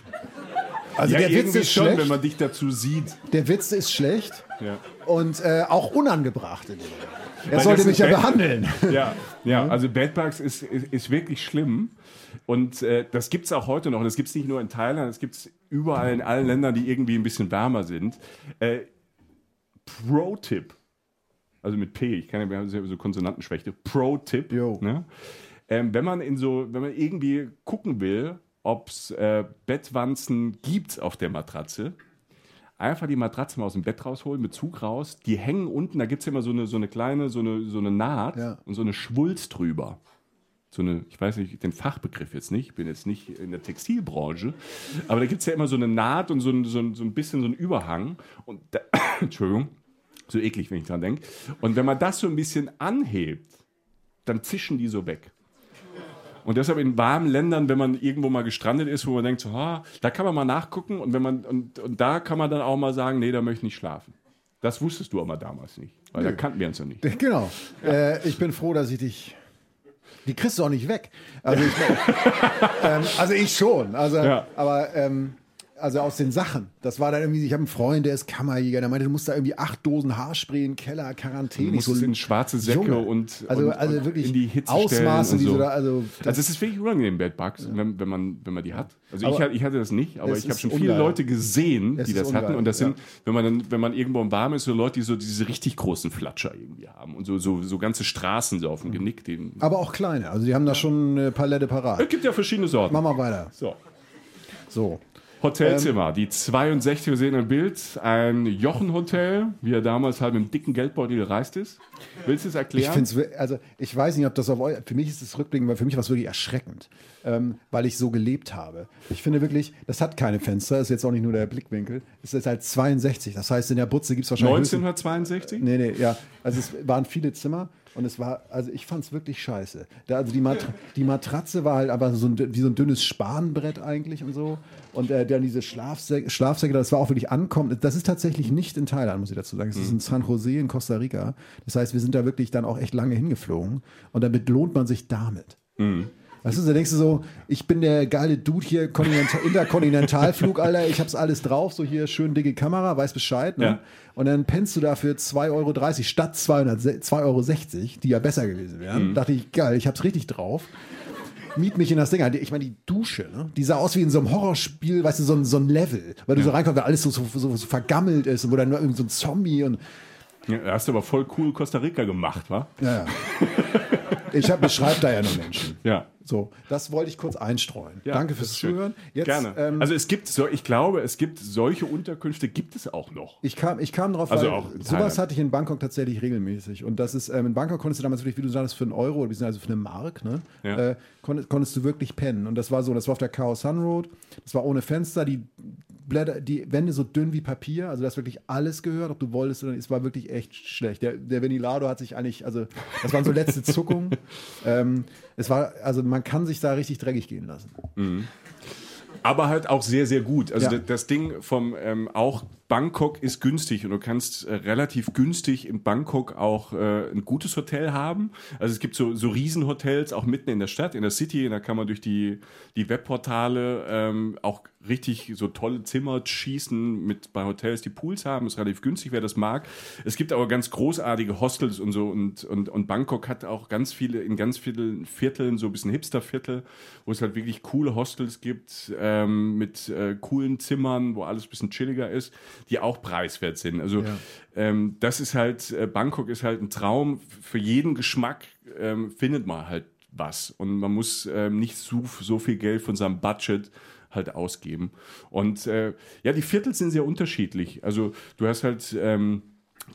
Also
Ja,
der Witz ist
schon,
schlecht.
wenn man dich dazu sieht.
der Witz ist schlecht
Ja.
und äh, auch unangebracht. in dem Moment. Er
Weil
sollte mich ja
Bad-
behandeln.
Ja, ja, also Bedbugs ist, ist, ist wirklich schlimm. Und äh, das gibt es auch heute noch. Und das gibt es nicht nur in Thailand, das gibt es überall in allen Ländern, die irgendwie ein bisschen wärmer sind. Äh, Pro-Tipp. Also mit P, ich kann ja wir haben so Konsonantenschwäche. Pro-Tipp. Ne? Ähm, wenn man in so, wenn man irgendwie gucken will, ob es äh, Bettwanzen gibt auf der Matratze, einfach die Matratze mal aus dem Bett rausholen, mit Zug raus. Die hängen unten, da gibt es immer so eine, so eine kleine, so eine, so eine Naht
Ja.
und so eine Schwulst drüber. So eine, ich weiß nicht, den Fachbegriff jetzt nicht, ich bin jetzt nicht in der Textilbranche, aber da gibt es ja immer so eine Naht und so ein, so ein, so ein bisschen so ein Überhang. Und da, Entschuldigung, so eklig, wenn ich dran denke. Und wenn man das so ein bisschen anhebt, dann zischen die so weg. Und deshalb in warmen Ländern, wenn man irgendwo mal gestrandet ist, wo man denkt, so, ah, da kann man mal nachgucken und, wenn man, und, und da kann man dann auch mal sagen, nee, da möchte ich nicht schlafen. Das wusstest du aber damals nicht, weil da kannten wir uns ja nicht.
Genau. Äh, ich bin froh, dass ich dich. Die kriegst du auch nicht weg. Also ich, ähm, also ich schon. Also,
Ja.
aber ähm, also aus den Sachen. Das war dann irgendwie, ich habe einen Freund, der ist Kammerjäger, der meinte, du musst da irgendwie acht Dosen Haarspray in Keller, Quarantäne.
Du musst es in schwarze Säcke
Junge.
und,
also,
und,
also wirklich
in die Hitze
Ausmaße,
stellen
die
und
so
so.
da, also
Also es ist wirklich unangenehm, Bad Bugs, wenn, wenn, man, wenn man die hat. Also ich,
Aber
ich hatte das nicht, aber ich habe schon viele
ungeil.
Leute gesehen,
Es
die das hatten.
ungeil,
Und das sind,
ja.
wenn man dann, wenn man irgendwo im Warm ist, so Leute, die so diese richtig großen Flatscher irgendwie haben und so, so, so ganze Straßen so auf dem Genick. Den,
aber auch kleine. Also die haben da schon eine Palette parat.
es gibt ja verschiedene Sorten.
Mach mal weiter.
So.
So.
Hotelzimmer, die 62, wir sehen ein Bild, ein Jochen-Hotel, wie er damals halt mit einem dicken Geldbeutel gereist ist. Willst du es
Ich
erklären?
es, also ich weiß nicht, ob das auf euch, für mich ist es rückblickend, weil für mich war es wirklich erschreckend, ähm, weil ich so gelebt habe. Ich finde wirklich, das hat keine Fenster, ist jetzt auch nicht nur der Blickwinkel, es ist halt 62, das heißt in der Butze gibt es wahrscheinlich höchstens-
1962?
Nee, nee, ja. Also es waren viele Zimmer und es war, also ich fand es wirklich scheiße. Da, also die, Mat die Matratze war halt aber so ein, wie so ein dünnes Spanbrett eigentlich und so. Und äh, dann diese Schlafsäcke, Schlafsäcke, das war auch wirklich ankommen. Das ist tatsächlich nicht in Thailand, muss ich dazu sagen. Es ist in San Jose in Costa Rica. Das heißt, wir sind da wirklich dann auch echt lange hingeflogen. Und damit lohnt man sich damit. Weißt du, da denkst du so, ich bin der geile Dude hier, Kontinental, Interkontinentalflug, Alter, ich hab's alles drauf, so hier schön dicke Kamera, weiß Bescheid. Ne?
Ja.
Und dann pennst du dafür 2,30 Euro statt 200, 2,60 Euro, die ja besser gewesen wären. Dachte ich, geil, ich hab's richtig drauf. Miet mich in das Ding. Ich meine, die Dusche, ne? die sah aus wie in so einem Horrorspiel, weißt du, so ein, so ein Level. Weil du so reinkommst, weil alles so, so, so, so vergammelt ist und wo dann nur irgend so ein Zombie und.
Ja, hast du aber voll cool Costa Rica gemacht, wa?
Ja, ja. Ich hab, beschreib da ja nur Menschen.
Ja.
So, das wollte ich kurz einstreuen.
Ja,
Danke fürs. Zuhören. Jetzt,
Gerne.
Ähm,
also es gibt, so, ich glaube, es gibt solche Unterkünfte, gibt es auch noch.
ich kam, ich kam drauf,
Also auch
sowas hatte ich in Bangkok tatsächlich regelmäßig. Und das ist, ähm, in Bangkok konntest du damals wirklich, wie du sagst, für einen Euro oder also für eine Mark, ne?
Ja.
Äh, konntest, konntest du wirklich pennen. Und das war so, das war auf der Khao Sun Road, das war ohne Fenster, die Blätter, die Wände so dünn wie Papier, also das wirklich alles gehört, ob du wolltest oder nicht, es war wirklich echt schlecht. Der, der Venilado hat sich eigentlich, also das waren so letzte Zuckungen. ähm, es war, also man kann sich da richtig dreckig gehen lassen.
Aber halt auch sehr, sehr gut. Also
Ja.
das, das Ding vom ähm, auch Bangkok ist günstig und du kannst äh, relativ günstig in Bangkok auch äh, ein gutes Hotel haben. Also es gibt so, so Riesenhotels auch mitten in der Stadt, in der City. Da kann man durch die, die Webportale ähm, auch richtig so tolle Zimmer schießen mit bei Hotels, die Pools haben. Ist relativ günstig, wer das mag. Es gibt aber ganz großartige Hostels und so und, und, und Bangkok hat auch ganz viele, in ganz vielen Vierteln, so ein bisschen Hipster-Viertel, wo es halt wirklich coole Hostels gibt, ähm, mit äh, coolen Zimmern, wo alles ein bisschen chilliger ist, die auch preiswert sind. Also ähm, das ist halt, äh, Bangkok ist halt ein Traum. Für jeden Geschmack ähm, findet man halt was. Und man muss ähm, nicht so, so viel Geld von seinem Budget halt ausgeben. Und äh, ja, die Viertel sind sehr unterschiedlich. Also du hast halt ähm,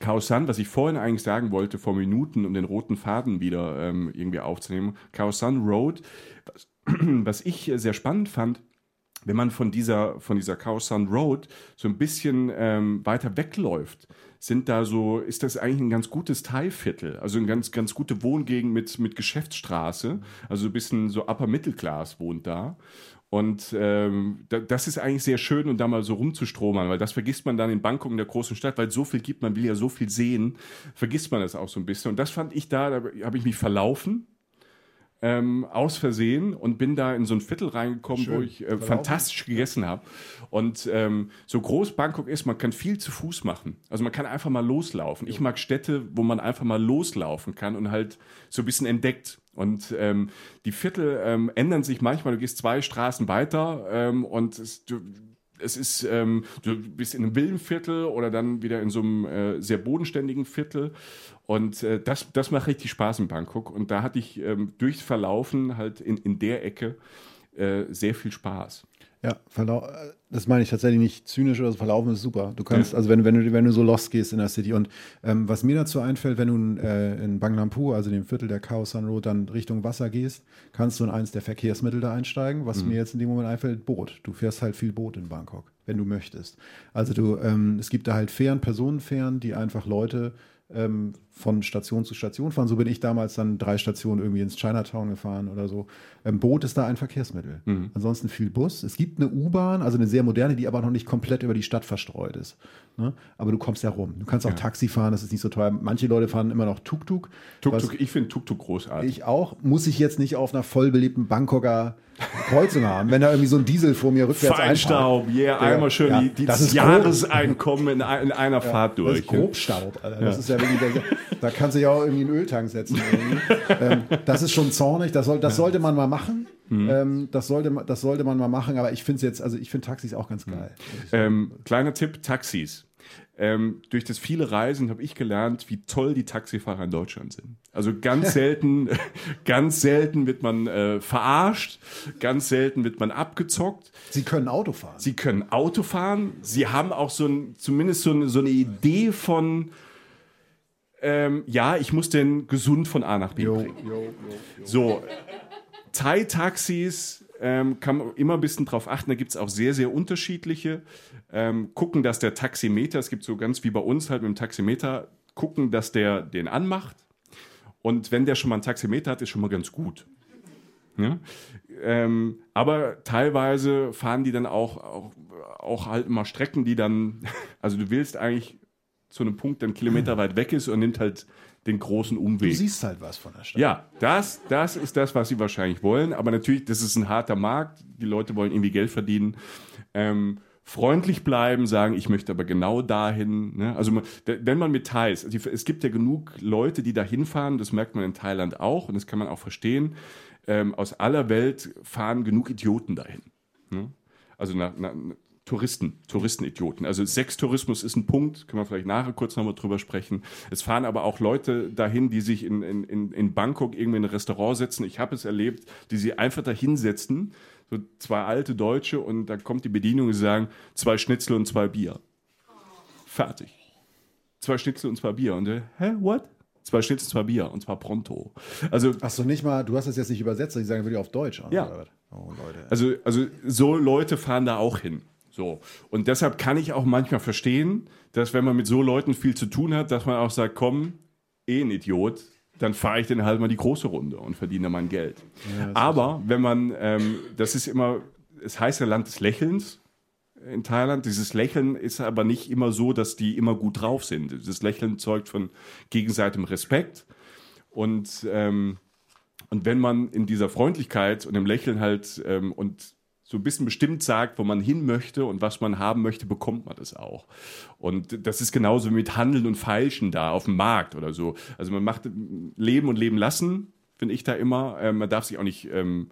Khao San, was ich vorhin eigentlich sagen wollte, vor Minuten, um den roten Faden wieder ähm, irgendwie aufzunehmen. Khao San Road, was, was ich äh, sehr spannend fand, wenn man von dieser, von dieser Khao San Road so ein bisschen ähm, weiter wegläuft, sind da so, ist das eigentlich ein ganz gutes Thai-Viertel, also eine ganz, ganz gute Wohngegend mit, mit Geschäftsstraße, also ein bisschen so Upper Middle Class wohnt da. Und ähm, da, das ist eigentlich sehr schön, und da mal so rumzustromern, weil das vergisst man dann in Bangkok, in der großen Stadt, weil so viel gibt, man will ja so viel sehen, vergisst man das auch so ein bisschen. Und das fand ich da, da habe ich mich verlaufen ähm, aus Versehen und bin da in so ein Viertel reingekommen,
Schön.
wo ich äh, fantastisch gegessen habe. Und ähm, so groß Bangkok ist, man kann viel zu Fuß machen. Also man kann einfach mal loslaufen. Ich mag Städte, wo man einfach mal loslaufen kann und halt so ein bisschen entdeckt. Und ähm, die Viertel ähm, ändern sich manchmal. Du gehst zwei Straßen weiter ähm, und es, du, es ist, ähm, du bist in einem Villenviertel oder dann wieder in so einem äh, sehr bodenständigen Viertel. Und äh, das, das macht richtig Spaß in Bangkok. Und da hatte ich ähm, durchs Verlaufen halt in, in der Ecke äh, sehr viel Spaß.
Ja, verlau das meine ich tatsächlich nicht zynisch oder so. Verlaufen ist super. Du kannst, also wenn, wenn, du, wenn du so lost gehst in der City. Und ähm, was mir dazu einfällt, wenn du äh, in Banglampur, also dem Viertel der Khao San Road, dann Richtung Wasser gehst, kannst du in eins der Verkehrsmittel da einsteigen. Was mir jetzt in dem Moment einfällt, Boot. Du fährst halt viel Boot in Bangkok, wenn du möchtest. Also du, ähm, es gibt da halt Fähren, Personenfähren, die einfach Leute ähm, von Station zu Station fahren. So bin ich damals dann drei Stationen irgendwie ins Chinatown gefahren oder so. Ähm, Boot ist da ein Verkehrsmittel. Ansonsten viel Bus. Es gibt eine U-Bahn, also eine sehr moderne, die aber noch nicht komplett über die Stadt verstreut ist. Ne? Aber du kommst ja rum. Du kannst auch Taxi fahren, das ist nicht so teuer. Manche Leute fahren immer noch Tuk-Tuk.
Tuk-Tuk, ich finde Tuk-Tuk großartig.
Ich auch. Muss ich jetzt nicht auf einer vollbelebten Bangkoker Kreuzung haben, wenn da irgendwie so ein Diesel vor mir rückwärts
Feinstaub, yeah,
Der-
einmal schön
ja,
die, die
das
das. Jahreseinkommen in, in einer Fahrt
Das
durch.
ist Grobstaub, Alter. Das ist ja wirklich, da, da kannst du ja auch irgendwie einen Öltank setzen. ähm, das ist schon zornig. Das, soll, das sollte man mal machen.
Mhm.
Ähm, das, sollte, das sollte man mal machen. Aber ich finde jetzt, also ich finde Taxis auch ganz geil.
Ähm, kleiner Tipp: Taxis. Ähm, durch das viele Reisen habe ich gelernt, wie toll die Taxifahrer in Deutschland sind. Also ganz selten, ganz selten wird man äh, verarscht, ganz selten wird man abgezockt.
Sie können Auto fahren.
Sie können Auto fahren. Sie haben auch so ein, zumindest so eine, so eine Idee von, ähm, ja, ich muss denn gesund von A nach B bringen. So, Thai-Taxis ähm, kann man immer ein bisschen drauf achten. Da gibt es auch sehr, sehr unterschiedliche. Ähm, gucken, dass der Taximeter, es gibt so ganz wie bei uns halt mit dem Taximeter, gucken, dass der den anmacht. Und wenn der schon mal einen Taximeter hat, ist schon mal ganz gut. Ja? Ähm, aber teilweise fahren die dann auch, auch, auch halt mal Strecken, die dann, also du willst eigentlich zu einem Punkt, der einen Kilometer weit weg ist und nimmt halt den großen
Du
Umweg.
siehst halt was von der Stadt.
Ja, das, das ist das, was sie wahrscheinlich wollen. Aber natürlich, das ist ein harter Markt. Die Leute wollen irgendwie Geld verdienen. Ähm, freundlich bleiben, sagen, ich möchte aber genau dahin. Ne? Also wenn man mit Thais, also es gibt ja genug Leute, die da hinfahren, das merkt man in Thailand auch und das kann man auch verstehen. Ähm, aus aller Welt fahren genug Idioten dahin. Ne? Also na, na, Touristen, Touristenidioten. Also Sextourismus ist ein Punkt, können wir vielleicht nachher kurz nochmal drüber sprechen. Es fahren aber auch Leute dahin, die sich in, in, in, in Bangkok irgendwie in ein Restaurant setzen. Ich habe es erlebt, die sich einfach da hinsetzen, so zwei alte Deutsche und da kommt die Bedienung und sie sagen, zwei Schnitzel und zwei Bier. Fertig. Zwei Schnitzel und zwei Bier. Und der, hä, what? Zwei Schnitzel, zwei Bier und zwar pronto. Also
Achso, nicht mal, du hast das jetzt nicht übersetzt, die sagen wirklich auf Deutsch. An,
Ja.
Oh, Leute.
Also, also so Leute fahren da auch hin. So. Und deshalb kann ich auch manchmal verstehen, dass wenn man mit so Leuten viel zu tun hat, dass man auch sagt, komm, eh ein Idiot, dann fahre ich dann halt mal die große Runde und verdiene mein Geld. Aber wenn man, ähm, das ist immer, es heißt ja Land des Lächelns in Thailand. Dieses Lächeln ist aber nicht immer so, dass die immer gut drauf sind. Dieses Lächeln zeugt von gegenseitigem Respekt. Und, ähm, und wenn man in dieser Freundlichkeit und im Lächeln halt ähm, und so ein bisschen bestimmt sagt, wo man hin möchte und was man haben möchte, bekommt man das auch. Und das ist genauso wie mit Handeln und Feilschen da auf dem Markt oder so. Also man macht Leben und Leben lassen, finde ich da immer. Ähm, man darf sich auch nicht ähm,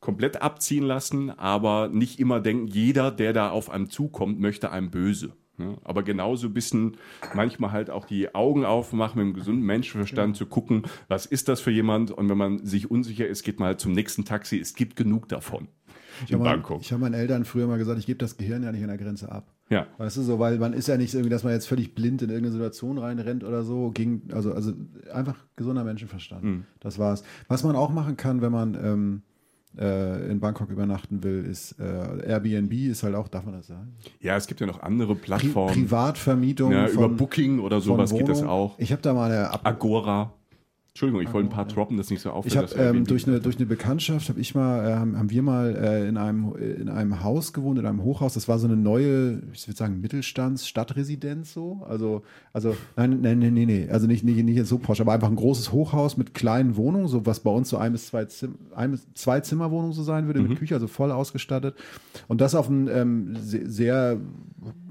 komplett abziehen lassen, aber nicht immer denken, jeder, der da auf einem zukommt, möchte einem böse. Ne? Aber genauso ein bisschen manchmal halt auch die Augen aufmachen mit einem gesunden Menschenverstand zu gucken, was ist das für jemand? Und wenn man sich unsicher ist, geht man halt zum nächsten Taxi. Es gibt genug davon
Ich
in
habe mein,
Bangkok.
ich hab meinen Eltern früher mal gesagt, ich gebe das Gehirn ja nicht an der Grenze ab.
Ja.
Weißt du, so, weil man ist ja nicht irgendwie, dass man jetzt völlig blind in irgendeine Situation reinrennt oder so. Gegen, also, also einfach gesunder Menschenverstand.
Mhm.
Das war's. Was man auch machen kann, wenn man, ähm, äh, in Bangkok übernachten will, ist äh, Airbnb, ist halt auch, darf man das sagen?
Ja, es gibt ja noch andere
Pri
Plattformen.
Privatvermietung.
ja, über
von-
Booking oder sowas geht das auch.
Ich habe da mal eine Ab
Agora. Entschuldigung, ich wollte ein paar droppen, das nicht so auffällt.
Ich habe ähm, durch, eine, durch eine Bekanntschaft habe ich mal äh, haben, wir mal äh, in einem in einem Haus gewohnt in einem Hochhaus. Das war so eine neue, ich würde sagen Mittelstands Stadtresidenz so. Also also nein nein nein nee, nee. also nicht nicht nicht so posch, aber einfach ein großes Hochhaus mit kleinen Wohnungen, so was bei uns so ein bis zwei Zim ein bis zwei Zimmerwohnungen so sein würde mit Küche, also voll ausgestattet. Und das auf einem ähm, sehr, sehr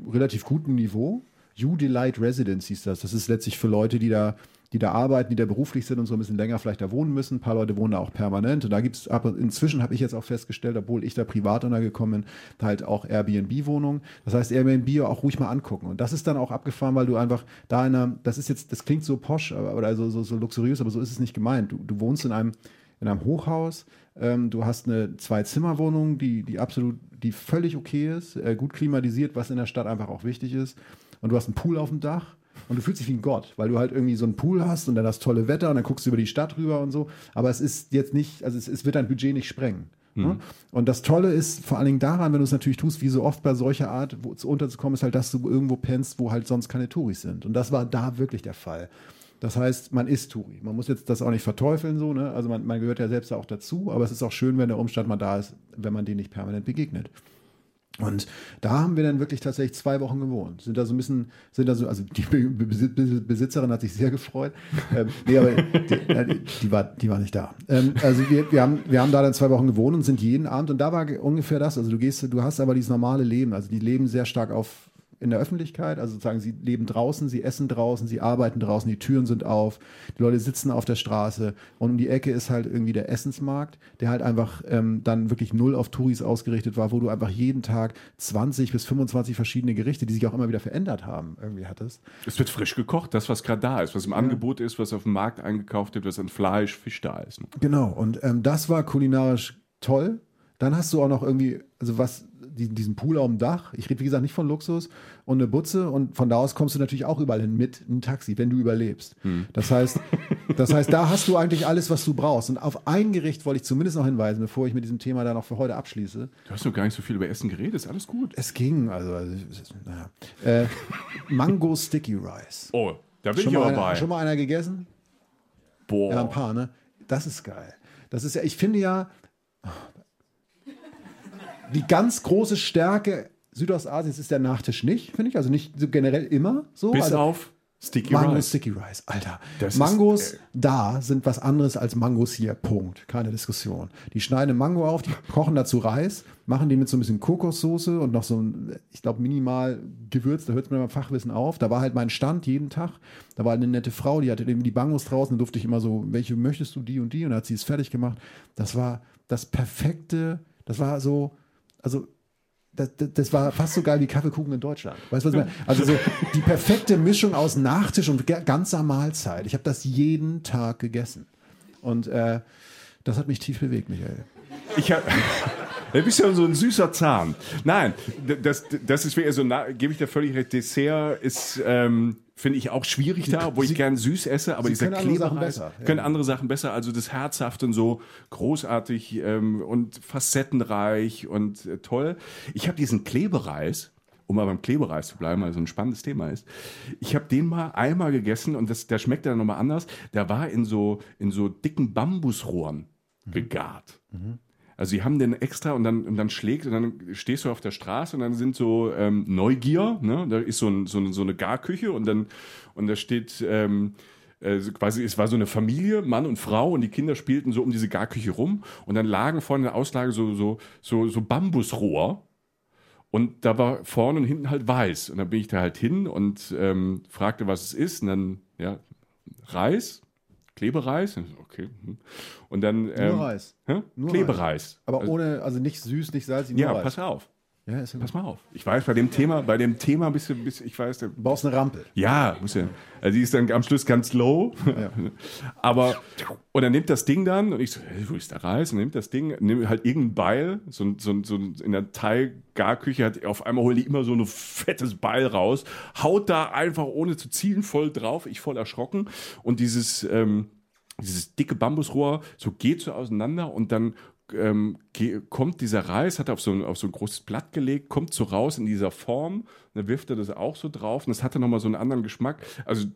relativ guten Niveau. You Delight Residence hieß das. Das ist letztlich für Leute, die da, die da arbeiten, die da beruflich sind und so ein bisschen länger vielleicht da wohnen müssen. Ein paar Leute wohnen da auch permanent. Und da gibt es, aber inzwischen habe ich jetzt auch festgestellt, obwohl ich da privat untergekommen bin, halt auch Airbnb-Wohnungen. Das heißt, Airbnb auch ruhig mal angucken. Und das ist dann auch abgefahren, weil du einfach da in einer, das ist jetzt, das klingt so posch oder so, so, so luxuriös, aber so ist es nicht gemeint. Du, du wohnst in einem, in einem Hochhaus, ähm, du hast eine Zwei-Zimmer-Wohnung, die, die absolut, die völlig okay ist, äh, gut klimatisiert, was in der Stadt einfach auch wichtig ist. Und du hast einen Pool auf dem Dach und du fühlst dich wie ein Gott, weil du halt irgendwie so einen Pool hast und dann das tolle Wetter und dann guckst du über die Stadt rüber und so. Aber es ist jetzt nicht, also es, es wird dein Budget nicht sprengen. Ne? Und das Tolle ist vor allen Dingen daran, wenn du es natürlich tust, wie so oft bei solcher Art wo, zu unterzukommen, ist halt, dass du irgendwo pennst, wo halt sonst keine Touris sind. Und das war da wirklich der Fall. Das heißt, man ist Touri. Man muss jetzt das auch nicht verteufeln, so, ne? Also man, man gehört ja selbst auch dazu, aber es ist auch schön, wenn der Umstand mal da ist, wenn man den nicht permanent begegnet. Und da haben wir dann wirklich tatsächlich zwei Wochen gewohnt. Sind da so ein bisschen, sind da so, also die Be- Be- Be- Besitzerin hat sich sehr gefreut. Ähm, nee, aber die, die, war, die war nicht da. Ähm, also wir, wir, haben, wir haben da dann zwei Wochen gewohnt und sind jeden Abend, und da war ge- ungefähr das, also du gehst, du hast aber dieses normale Leben, also die leben sehr stark auf in der Öffentlichkeit, also sozusagen sie leben draußen, sie essen draußen, sie arbeiten draußen, die Türen sind auf, die Leute sitzen auf der Straße und um die Ecke ist halt irgendwie der Essensmarkt, der halt einfach ähm, dann wirklich null auf Touris ausgerichtet war, wo du einfach jeden Tag 20 bis 25 verschiedene Gerichte, die sich auch immer wieder verändert haben, irgendwie hattest.
Es wird frisch gekocht, das, was gerade da ist, was im Angebot ist, was auf dem Markt eingekauft wird, was an Fleisch, Fisch da ist. ne?
Genau, und ähm, das war kulinarisch toll. Dann hast du auch noch irgendwie, also was, die, diesen Pool auf dem Dach. Ich rede, wie gesagt, nicht von Luxus und eine Butze. Und von da aus kommst du natürlich auch überall hin mit einem Taxi, wenn du überlebst. Das heißt, das heißt, da hast du eigentlich alles, was du brauchst. Und auf ein Gericht wollte ich zumindest noch hinweisen, bevor ich mit diesem Thema dann auch für heute abschließe.
Du hast noch gar nicht so viel über Essen geredet, ist alles gut.
Es ging, also, also naja. Äh, Mango Sticky Rice.
Oh, da bin
Schon
ich aber bei.
einer, schon mal einer gegessen?
Boah.
Ja, ein paar, ne? Das ist geil. Das ist ja, ich finde ja, die ganz große Stärke Südostasiens ist der Nachtisch nicht, finde ich. Also nicht so generell immer so.
Bis
also,
auf Sticky
Mango
Rice.
Sticky Rice, Alter.
Das ist,
Mangos
äh,
da sind was anderes als Mangos hier. Punkt. Keine Diskussion. Die schneiden eine Mango auf, die kochen dazu Reis, machen die mit so ein bisschen Kokossoße und noch so ein, ich glaube, minimal Gewürz. Da hört es mir beim Fachwissen auf. Da war halt mein Stand jeden Tag. Da war eine nette Frau, die hatte irgendwie die Mangos draußen. Dann durfte ich immer so, welche möchtest du, die und die? Und dann hat sie es fertig gemacht. Das war das perfekte, das war so, also das, das, war fast so geil wie Kaffeekuchen in Deutschland. Weißt du, was ich meine? Also so die perfekte Mischung aus Nachtisch und ga- ganzer Mahlzeit. Ich habe das jeden Tag gegessen. Und äh, das hat mich tief bewegt, Michael.
Ich hab, du bist ja so ein süßer Zahn. Nein, das, das ist wirklich so, na- gebe ich dir völlig recht. Dessert ist, ähm, finde ich auch schwierig da, obwohl ich gern süß esse, aber
Sie
dieser
können andere Sachen besser,
können andere Sachen besser. Also das herzhaft und so großartig ähm, und facettenreich und äh, toll. Ich habe diesen Klebereis, um mal beim Klebereis zu bleiben, weil so ein spannendes Thema ist. Ich habe den mal einmal gegessen und das, der schmeckt dann nochmal anders. Der war in so, in so dicken Bambusrohren gegart. Also sie haben den extra und dann, und dann schlägt und dann stehst du auf der Straße und dann sind so ähm, Neugier, ne? da ist so, ein, so, eine, so eine Garküche und dann und da steht ähm, äh, quasi, es war so eine Familie, Mann und Frau und die Kinder spielten so um diese Garküche rum und dann lagen vorne in der Auslage so, so, so, so Bambusrohr und da war vorne und hinten halt weiß. Und dann bin ich da halt hin und ähm, fragte, was es ist. Und dann, ja, Reis, Klebereis. Okay. hm. Und dann. Ähm,
Reis.
Hä?
Nur
Klebereis.
Aber
Also-
ohne, also nicht süß, nicht salzig, nur
Ja,
Reis.
pass auf.
Ja, ist
Pass mal auf. Ich weiß, bei dem Thema, bei dem Thema bist du, bist, ich weiß,
Du brauchst eine Rampel.
ja, muss ja. Also die ist dann am Schluss ganz low.
Ja.
Aber, und er nimmt das Ding dann, und ich so, hey, wo ist der Reis? Und nimmt das Ding, nimmt halt irgendein Beil, so, ein- so, so in der Thai-Garküche hat auf einmal holt die immer so ein fettes Beil raus, haut da einfach ohne zu zielen voll drauf, ich voll erschrocken. Und dieses, ähm, dieses dicke Bambusrohr so geht so auseinander und dann ähm, kommt dieser Reis, hat er auf so, ein, auf so ein großes Blatt gelegt, kommt so raus in dieser Form, dann wirft er das auch so drauf und das hatte nochmal so einen anderen Geschmack. Also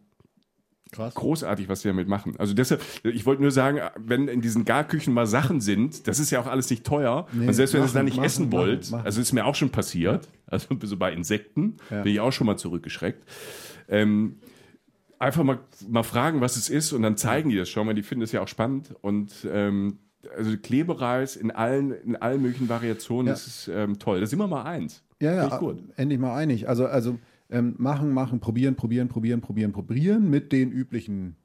Krass. Großartig, was sie damit machen. Also deshalb, ich wollte nur sagen, wenn in diesen Garküchen mal Sachen sind, das ist ja auch alles nicht teuer. Nee, und selbst wenn ihr es da nicht machen, essen wollt, machen, also ist mir auch schon passiert, also so bei Insekten, ja. bin ich auch schon mal zurückgeschreckt. Ähm, einfach mal, mal fragen, was es ist und dann zeigen die das schon, weil die finden das ja auch spannend. Und ähm, also Klebereis in allen, in allen möglichen Variationen, ja. das ist ähm, toll. Da sind wir mal eins.
Ja, ja, gut. endlich mal einig. Also, also ähm, machen, machen, probieren, probieren, probieren, probieren, probieren mit den üblichen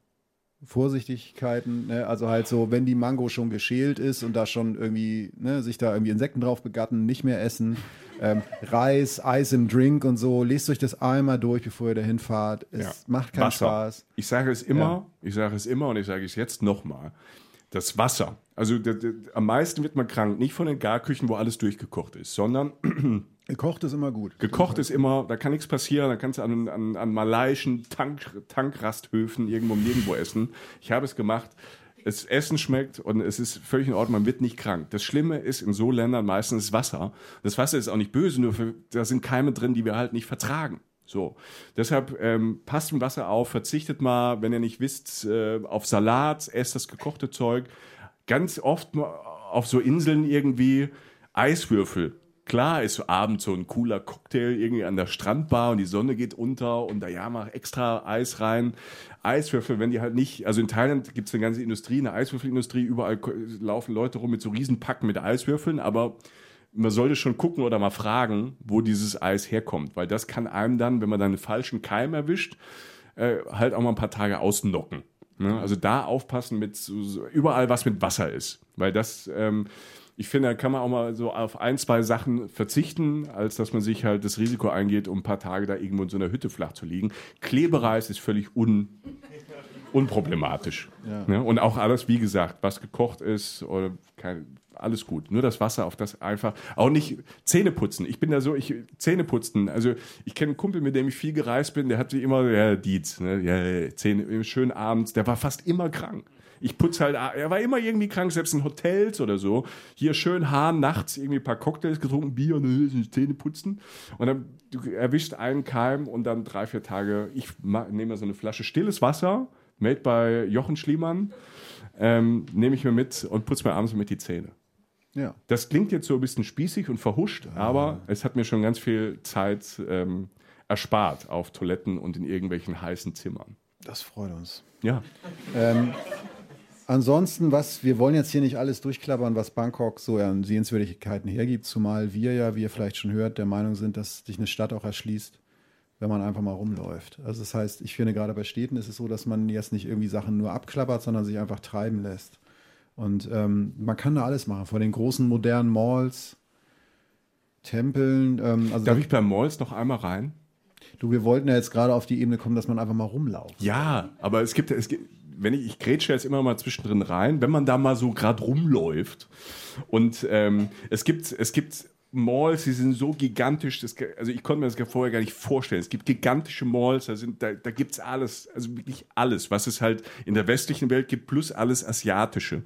Vorsichtigkeiten. Ne? Also halt so, wenn die Mango schon geschält ist und da schon irgendwie, ne, sich da irgendwie Insekten drauf begatten, nicht mehr essen. Ähm, Reis, Eis im Drink und so. Lest euch das einmal durch, bevor ihr dahin fahrt. Es ja. macht keinen Wasser. Spaß.
Ich sage es immer, ja. ich sage es immer und ich sage es jetzt nochmal. Das Wasser. Also am meisten wird man krank, nicht von den Garküchen, wo alles durchgekocht ist, sondern
Gekocht ist immer gut.
Gekocht ist immer, da kann nichts passieren, da kannst du an, an, an malaiischen Tank, Tankrasthöfen irgendwo nirgendwo essen. Ich habe es gemacht. Das Essen schmeckt und es ist völlig in Ordnung, man wird nicht krank. Das Schlimme ist in so Ländern meistens Wasser. Das Wasser ist auch nicht böse, nur für, da sind Keime drin, die wir halt nicht vertragen. So, deshalb ähm, passt im Wasser auf, verzichtet mal, wenn ihr nicht wisst, äh, auf Salat, esst das gekochte Zeug. Ganz oft auf so Inseln irgendwie Eiswürfel Klar ist abends so ein cooler Cocktail irgendwie an der Strandbar und die Sonne geht unter und da ja mach extra Eis rein. Eiswürfel, wenn die halt nicht, also in Thailand gibt es eine ganze Industrie, eine Eiswürfelindustrie, überall laufen Leute rum mit so Riesenpacken mit Eiswürfeln, aber man sollte schon gucken oder mal fragen, wo dieses Eis herkommt, weil das kann einem dann, wenn man dann einen falschen Keim erwischt, äh, halt auch mal ein paar Tage ausnocken. Ne? Also da aufpassen mit so, überall, was mit Wasser ist, weil das ähm, ich finde, da kann man auch mal so auf ein, zwei Sachen verzichten, als dass man sich halt das Risiko eingeht, um ein paar Tage da irgendwo in so einer Hütte flach zu liegen. Klebereis ist völlig un, unproblematisch. Ja. Ne? Und auch alles, wie gesagt, was gekocht ist oder kein, alles gut. Nur das Wasser auf das einfach, auch nicht Zähne putzen. Ich bin da so, ich Zähne putzen. Also ich kenne einen Kumpel, mit dem ich viel gereist bin, der hatte immer, ja, Dietz, ne, ja, Zähne, schön abends, der war fast immer krank. Ich putze halt, er war immer irgendwie krank, selbst in Hotels oder so. Hier schön Hahn, nachts irgendwie ein paar Cocktails getrunken, Bier, ne, Zähne putzen. Und dann erwischt einen Keim und dann drei, vier Tage, ich nehme so eine Flasche stilles Wasser, made bei Jochen Schliemann, ähm, nehme ich mir mit und putze mir abends mit die Zähne. Ja. Das klingt jetzt so ein bisschen spießig und verhuscht, ja. aber es hat mir schon ganz viel Zeit ähm, erspart auf Toiletten und in irgendwelchen heißen Zimmern.
Das freut uns.
Ja. Ähm,
Ansonsten, was, wir wollen jetzt hier nicht alles durchklappern, was Bangkok so an Sehenswürdigkeiten hergibt, zumal wir ja, wie ihr vielleicht schon hört, der Meinung sind, dass sich eine Stadt auch erschließt, wenn man einfach mal rumläuft. Also das heißt, ich finde gerade bei Städten ist es so, dass man jetzt nicht irgendwie Sachen nur abklappert, sondern sich einfach treiben lässt. Und ähm, man kann da alles machen, von den großen modernen Malls, Tempeln. Ähm,
also Darf ich bei Malls noch einmal rein?
Du, wir wollten ja jetzt gerade auf die Ebene kommen, dass man einfach mal rumlauft.
Ja, aber es gibt, es gibt wenn ich, ich grätsche jetzt immer mal zwischendrin rein, wenn man da mal so gerade rumläuft und ähm, es gibt, es gibt Malls, die sind so gigantisch, das, also ich konnte mir das vorher gar nicht vorstellen. Es gibt gigantische Malls, da, sind, da, da gibt es alles, also wirklich alles, was es halt in der westlichen Welt gibt, plus alles Asiatische.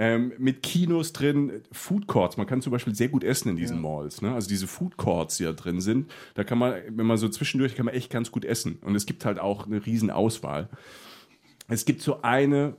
Ähm, mit Kinos drin, Food Courts. Man kann zum Beispiel sehr gut essen in diesen ja. Malls. Ne? Also diese Food Courts, die da drin sind, da kann man, wenn man so zwischendurch, kann man echt ganz gut essen. Und es gibt halt auch eine riesen Auswahl es gibt so eine,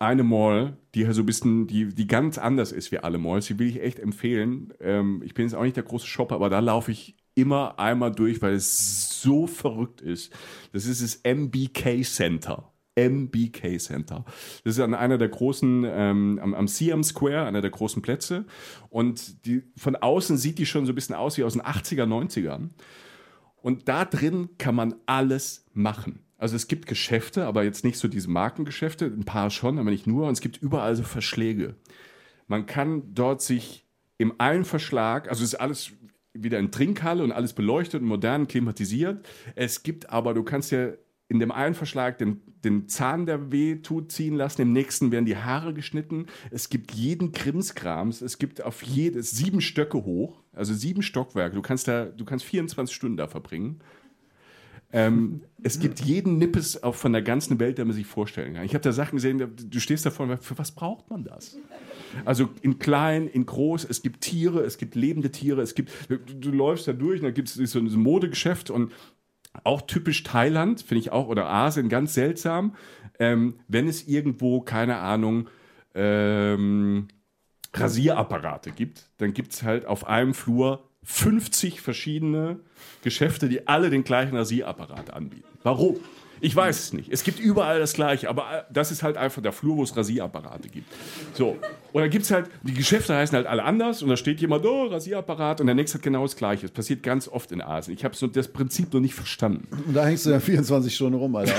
eine Mall, die halt so ein bisschen, die, die ganz anders ist wie alle Malls. Die will ich echt empfehlen. Ähm, ich bin jetzt auch nicht der große Shopper, aber da laufe ich immer einmal durch, weil es so verrückt ist. Das ist das MBK Center. MBK Center. Das ist an einer der großen, ähm, am, am Siam Square, einer der großen Plätze. Und die, von außen sieht die schon so ein bisschen aus wie aus den 80er, 90ern. Und da drin kann man alles machen. Also es gibt Geschäfte, aber jetzt nicht so diese Markengeschäfte, ein paar schon, aber nicht nur. Und es gibt überall so Verschläge. Man kann dort sich im einen Verschlag, also ist alles wieder in Trinkhalle und alles beleuchtet und modern klimatisiert. Es gibt aber, du kannst ja in dem einen Verschlag den, den Zahn, der weh tut, ziehen lassen. Im nächsten werden die Haare geschnitten. Es gibt jeden Krimskrams. Es gibt auf jedes sieben Stöcke hoch, also sieben Stockwerke. Du kannst da, du kannst 24 Stunden da verbringen. Ähm, es gibt jeden Nippes auch von der ganzen Welt, der man sich vorstellen kann. Ich habe da Sachen gesehen, du stehst davor, für was braucht man das? Also in klein, in groß, es gibt Tiere, es gibt lebende Tiere, es gibt, du, du läufst da durch und da gibt es so ein Modegeschäft und auch typisch Thailand, finde ich auch, oder Asien, ganz seltsam, ähm, wenn es irgendwo, keine Ahnung, ähm, Rasierapparate gibt, dann gibt es halt auf einem Flur 50 verschiedene Geschäfte, die alle den gleichen Rasierapparat anbieten. Warum? Ich weiß es nicht. Es gibt überall das Gleiche, aber äh, das ist halt einfach der Flur, wo es Rasierapparate gibt. So. Und dann gibt es halt, die Geschäfte heißen halt alle anders und da steht jemand, oh, Rasierapparat und der nächste hat genau das Gleiche. Das passiert ganz oft in Asien. Ich habe so das Prinzip noch nicht verstanden.
Und da hängst du ja 24 Stunden rum, Alter.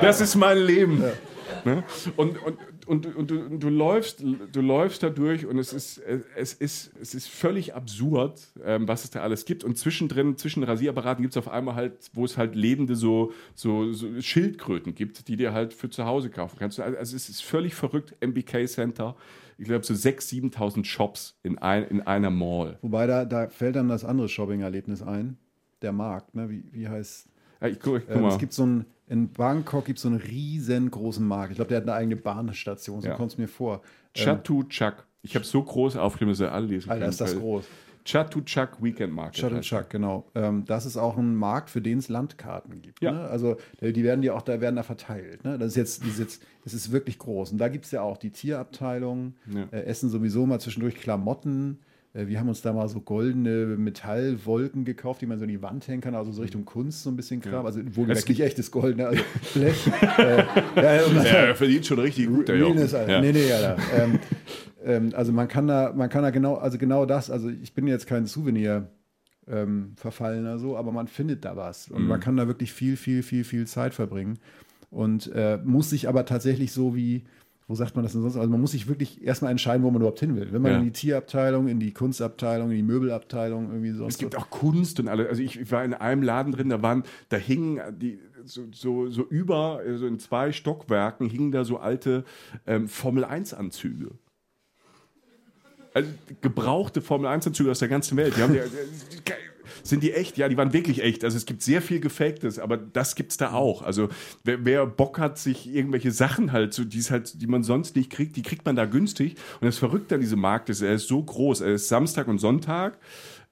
Das ist mein Leben. Ja. Ne? Und, und, und, und, du, und du, läufst, du läufst da durch und es ist, es ist, es ist völlig absurd, ähm, was es da alles gibt. Und zwischendrin, zwischen Rasierapparaten gibt es auf einmal halt, wo es halt lebende so, so, so, Schildkröten gibt, die dir halt für zu Hause kaufen kannst. Also es ist völlig verrückt, MBK Center. Ich glaube, so 6.000, 7.000 Shops in, ein, in einer Mall.
Wobei da, da fällt dann das andere Shopping-Erlebnis ein. Der Markt, ne? wie, wie heißt.
Ja, ich guck, ich guck
ähm, es gibt so ein in Bangkok gibt es so einen riesengroßen Markt. Ich glaube, der hat eine eigene Bahnstation, so ja. kommt es mir vor.
Chatuchak. Ich habe so große aufgeschrieben, dass ihr alle lesen
Alter, ist das groß.
Chatuchak Weekend Market.
Chatuchak, genau. Ähm, das ist auch ein Markt, für den es Landkarten gibt. Ja. Ne? Also die werden ja auch, da werden da verteilt. Ne? Das ist jetzt, das ist jetzt, es ist wirklich groß. Und da gibt es ja auch die Tierabteilung, ja. äh, essen sowieso mal zwischendurch Klamotten. Äh, wir haben uns da mal so goldene Metallwolken gekauft, die man so in die Wand hängen kann, also so Richtung Kunst so ein bisschen Kram. Ja. Also wohl wirklich echtes Gold, ne? also Blech. äh,
ja, ja, er verdient schon richtig gut, der
Realness, ja. Nee, nee, Alter. Ähm, ähm, also man kann da, man kann da genau, also genau das, also ich bin jetzt kein Souvenir. Ähm, Verfallener so, aber man findet da was und mhm. man kann da wirklich viel, viel, viel, viel Zeit verbringen und äh, muss sich aber tatsächlich so wie wo sagt man das denn sonst? Also man muss sich wirklich erstmal entscheiden, wo man überhaupt hin will. Wenn man ja. in die Tierabteilung, in die Kunstabteilung, in die Möbelabteilung irgendwie sonst.
Es gibt auch Kunst und alles. Also ich, ich, war in einem Laden drin, da waren, da hingen die so, so, so über, so also in zwei Stockwerken hingen da so alte ähm, Formel-1-Anzüge. Also gebrauchte Formel-1-Anzüge aus der ganzen Welt. Die haben die, sind die echt? Ja, die waren wirklich echt. Also es gibt sehr viel Gefaktes, aber das gibt es da auch. Also wer, wer, Bock hat, sich irgendwelche Sachen halt, so, die, halt, die man sonst nicht kriegt, die kriegt man da günstig. Und das Verrückte an diesem Markt ist, er ist so groß. Er ist Samstag und Sonntag.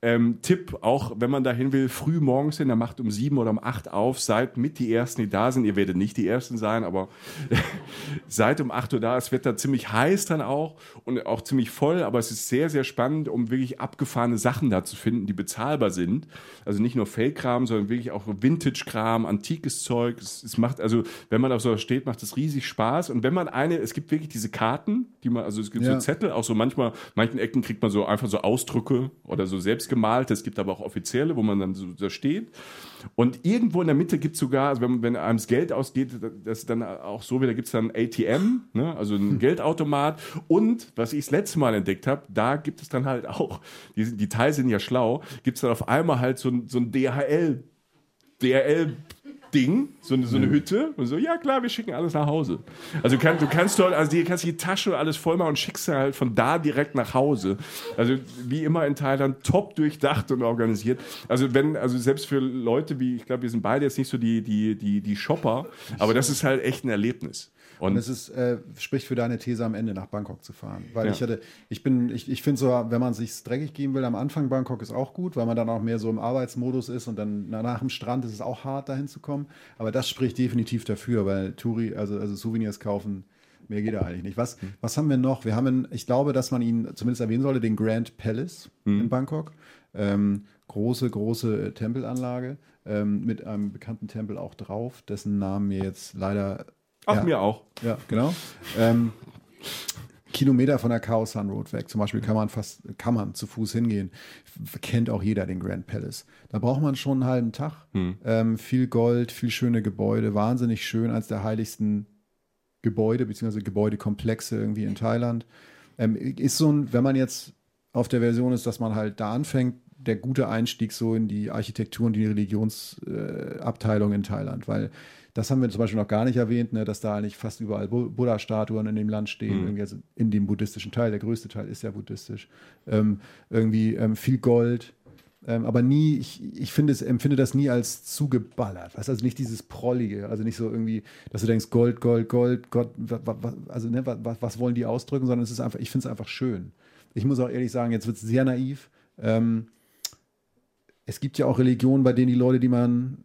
Ähm, Tipp, auch wenn man dahin will, früh morgens hin, er macht um sieben oder um acht auf, seid mit die Ersten, die da sind. Ihr werdet nicht die Ersten sein, aber seid um acht Uhr da. Es wird da ziemlich heiß dann auch und auch ziemlich voll, aber es ist sehr, sehr spannend, um wirklich abgefahrene Sachen da zu finden, die bezahlbar sind. Also nicht nur Fake-Kram, sondern wirklich auch Vintage-Kram, antikes Zeug. Es, es, macht, also wenn man auf so steht, macht es riesig Spaß. Und wenn man eine, es gibt wirklich diese Karten, die man, also es gibt ja. so Zettel, auch so manchmal, manchen Ecken kriegt man so einfach so Ausdrücke oder so selbst gemalte. Es gibt aber auch offizielle, wo man dann so da steht. Und irgendwo in der Mitte gibt es sogar, also wenn, wenn einem das Geld ausgeht, das ist dann auch so, wie da gibt es dann ATM, ne? also ein hm. Geldautomat. Und was ich das letzte Mal entdeckt habe, da gibt es dann halt auch, die, die Teile sind ja schlau, gibt es dann auf einmal halt so ein, so ein DHL, DHL Ding, so eine, so eine Hütte und so, ja klar, wir schicken alles nach Hause. Also du, kann, du kannst dort, also die kannst die Tasche alles voll machen und schickst dann halt von da direkt nach Hause. Also wie immer in Thailand top durchdacht und organisiert. Also wenn, also selbst für Leute wie, ich glaube, wir sind beide jetzt nicht so die, die, die, die Shopper, aber das ist halt echt ein Erlebnis.
Und, es ist, äh, spricht für deine These am Ende nach Bangkok zu fahren. Weil ja. ich hatte, ich bin, ich, ich finde so, wenn man sich dreckig geben will, am Anfang Bangkok ist auch gut, weil man dann auch mehr so im Arbeitsmodus ist und dann nach dem Strand ist es auch hart, dahin zu kommen. Aber das spricht definitiv dafür, weil Touri, also, also Souvenirs kaufen, mehr geht da eigentlich nicht. Was, hm. was haben wir noch? Wir haben, ich glaube, dass man ihn zumindest erwähnen sollte, den Grand Palace hm. in Bangkok. Ähm, große, große
Ach, ja. mir auch.
Ja, genau. Ähm, Kilometer von der Chaos Sun Road weg. Zum Beispiel kann man fast, kann man zu Fuß hingehen. Kennt auch jeder den Grand Palace. Da braucht man schon einen halben Tag. Hm. Ähm, viel Gold, viel schöne Gebäude, wahnsinnig schön, eines der heiligsten Gebäude, beziehungsweise Gebäudekomplexe irgendwie in Thailand. Ähm, ist so ein, wenn man jetzt auf der Version ist, dass man halt da anfängt, der gute Einstieg so in die Architektur und die Religionsabteilung äh, in Thailand, weil das haben wir zum Beispiel noch gar nicht erwähnt, ne, dass da eigentlich fast überall Buddha-Statuen in dem Land stehen, mhm. also in dem buddhistischen Teil. Der größte Teil ist ja buddhistisch. Ähm, irgendwie ähm, viel Gold, Ähm, aber nie, ich, ich finde es, empfinde das nie als zugeballert. Weißt? Also nicht dieses Prollige, also nicht so irgendwie, dass du denkst, Gold, Gold, Gold, Gott, also ne, was, was wollen die ausdrücken, sondern es ist einfach, ich finde es einfach schön. Ich muss auch ehrlich sagen, jetzt wird es sehr naiv. Ähm, es gibt ja auch Religionen, bei denen die Leute, die man,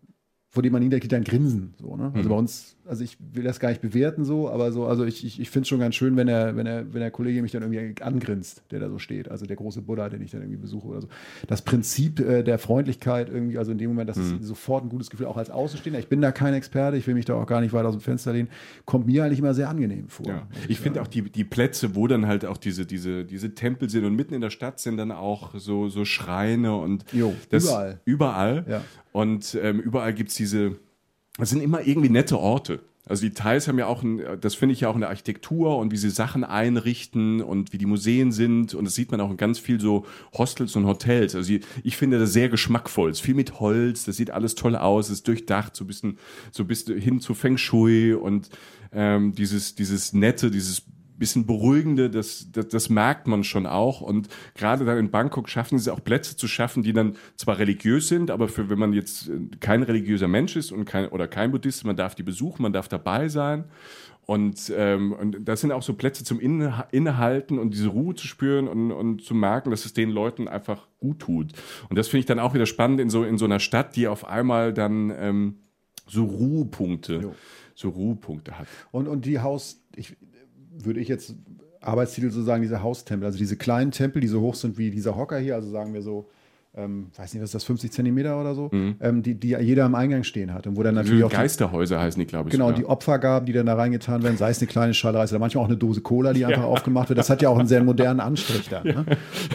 vor denen man niedergeht, dann grinsen. So, ne? Also
Mhm.
bei uns, also ich will das gar nicht bewerten so, aber so, also ich, ich, ich finde es schon ganz schön, wenn er, wenn er, wenn der Kollege mich dann irgendwie angrinst, der da so steht. Also der große Buddha, den ich dann irgendwie besuche oder so. Das Prinzip äh, der Freundlichkeit irgendwie, also in dem Moment, das
Mhm.
ist sofort ein gutes Gefühl, auch als Außenstehender. Ich bin da kein Experte, ich will mich da auch gar nicht weit aus dem Fenster lehnen, kommt mir eigentlich immer sehr angenehm vor.
Ja.
muss
Ich finde auch die, die Plätze, wo dann halt auch diese, diese, diese Tempel sind und mitten in der Stadt sind dann auch so, so Schreine und
Jo,
das,
überall.
Überall.
Ja.
Und ähm, überall gibt es diese, das sind immer irgendwie nette Orte. Also die Thais haben ja auch, ein, das finde ich ja auch in der Architektur und wie sie Sachen einrichten und wie die Museen sind. Und das sieht man auch in ganz viel so Hostels und Hotels. Also ich, ich finde das sehr geschmackvoll. Es ist viel mit Holz, das sieht alles toll aus, es ist durchdacht, so ein bisschen, so ein bisschen hin zu Feng Shui und ähm, dieses, dieses nette, dieses bisschen beruhigende, das, das, das merkt man schon auch. Und gerade dann in Bangkok schaffen sie auch Plätze zu schaffen, die dann zwar religiös sind, aber für wenn man jetzt äh, kein religiöser Mensch ist und kein, oder kein Buddhist, man darf die besuchen, man darf dabei sein. Und, ähm, und das sind auch so Plätze zum Inne Innehalten und diese Ruhe zu spüren und, und zu merken, dass es den Leuten einfach gut tut. Und das finde ich dann auch wieder spannend in so, in so einer Stadt, die auf einmal dann ähm, so Ruhepunkte,
Jo.
so Ruhepunkte hat.
Und, und die Haus, ich, würde ich jetzt Arbeitstitel so sagen, diese Haustempel, also diese kleinen Tempel, die so hoch sind wie dieser Hocker hier, also sagen wir so, ähm, weiß nicht, was ist das, 50 Zentimeter oder so, ähm, die, die jeder am Eingang stehen hat und wo dann natürlich auch die,
Geisterhäuser heißen die, glaube ich.
genau,
sogar.
die Opfergaben, die dann da reingetan werden, sei es eine kleine Schallreise oder manchmal auch eine Dose Cola, die einfach aufgemacht wird, das hat ja auch einen sehr modernen Anstrich dann. Ne?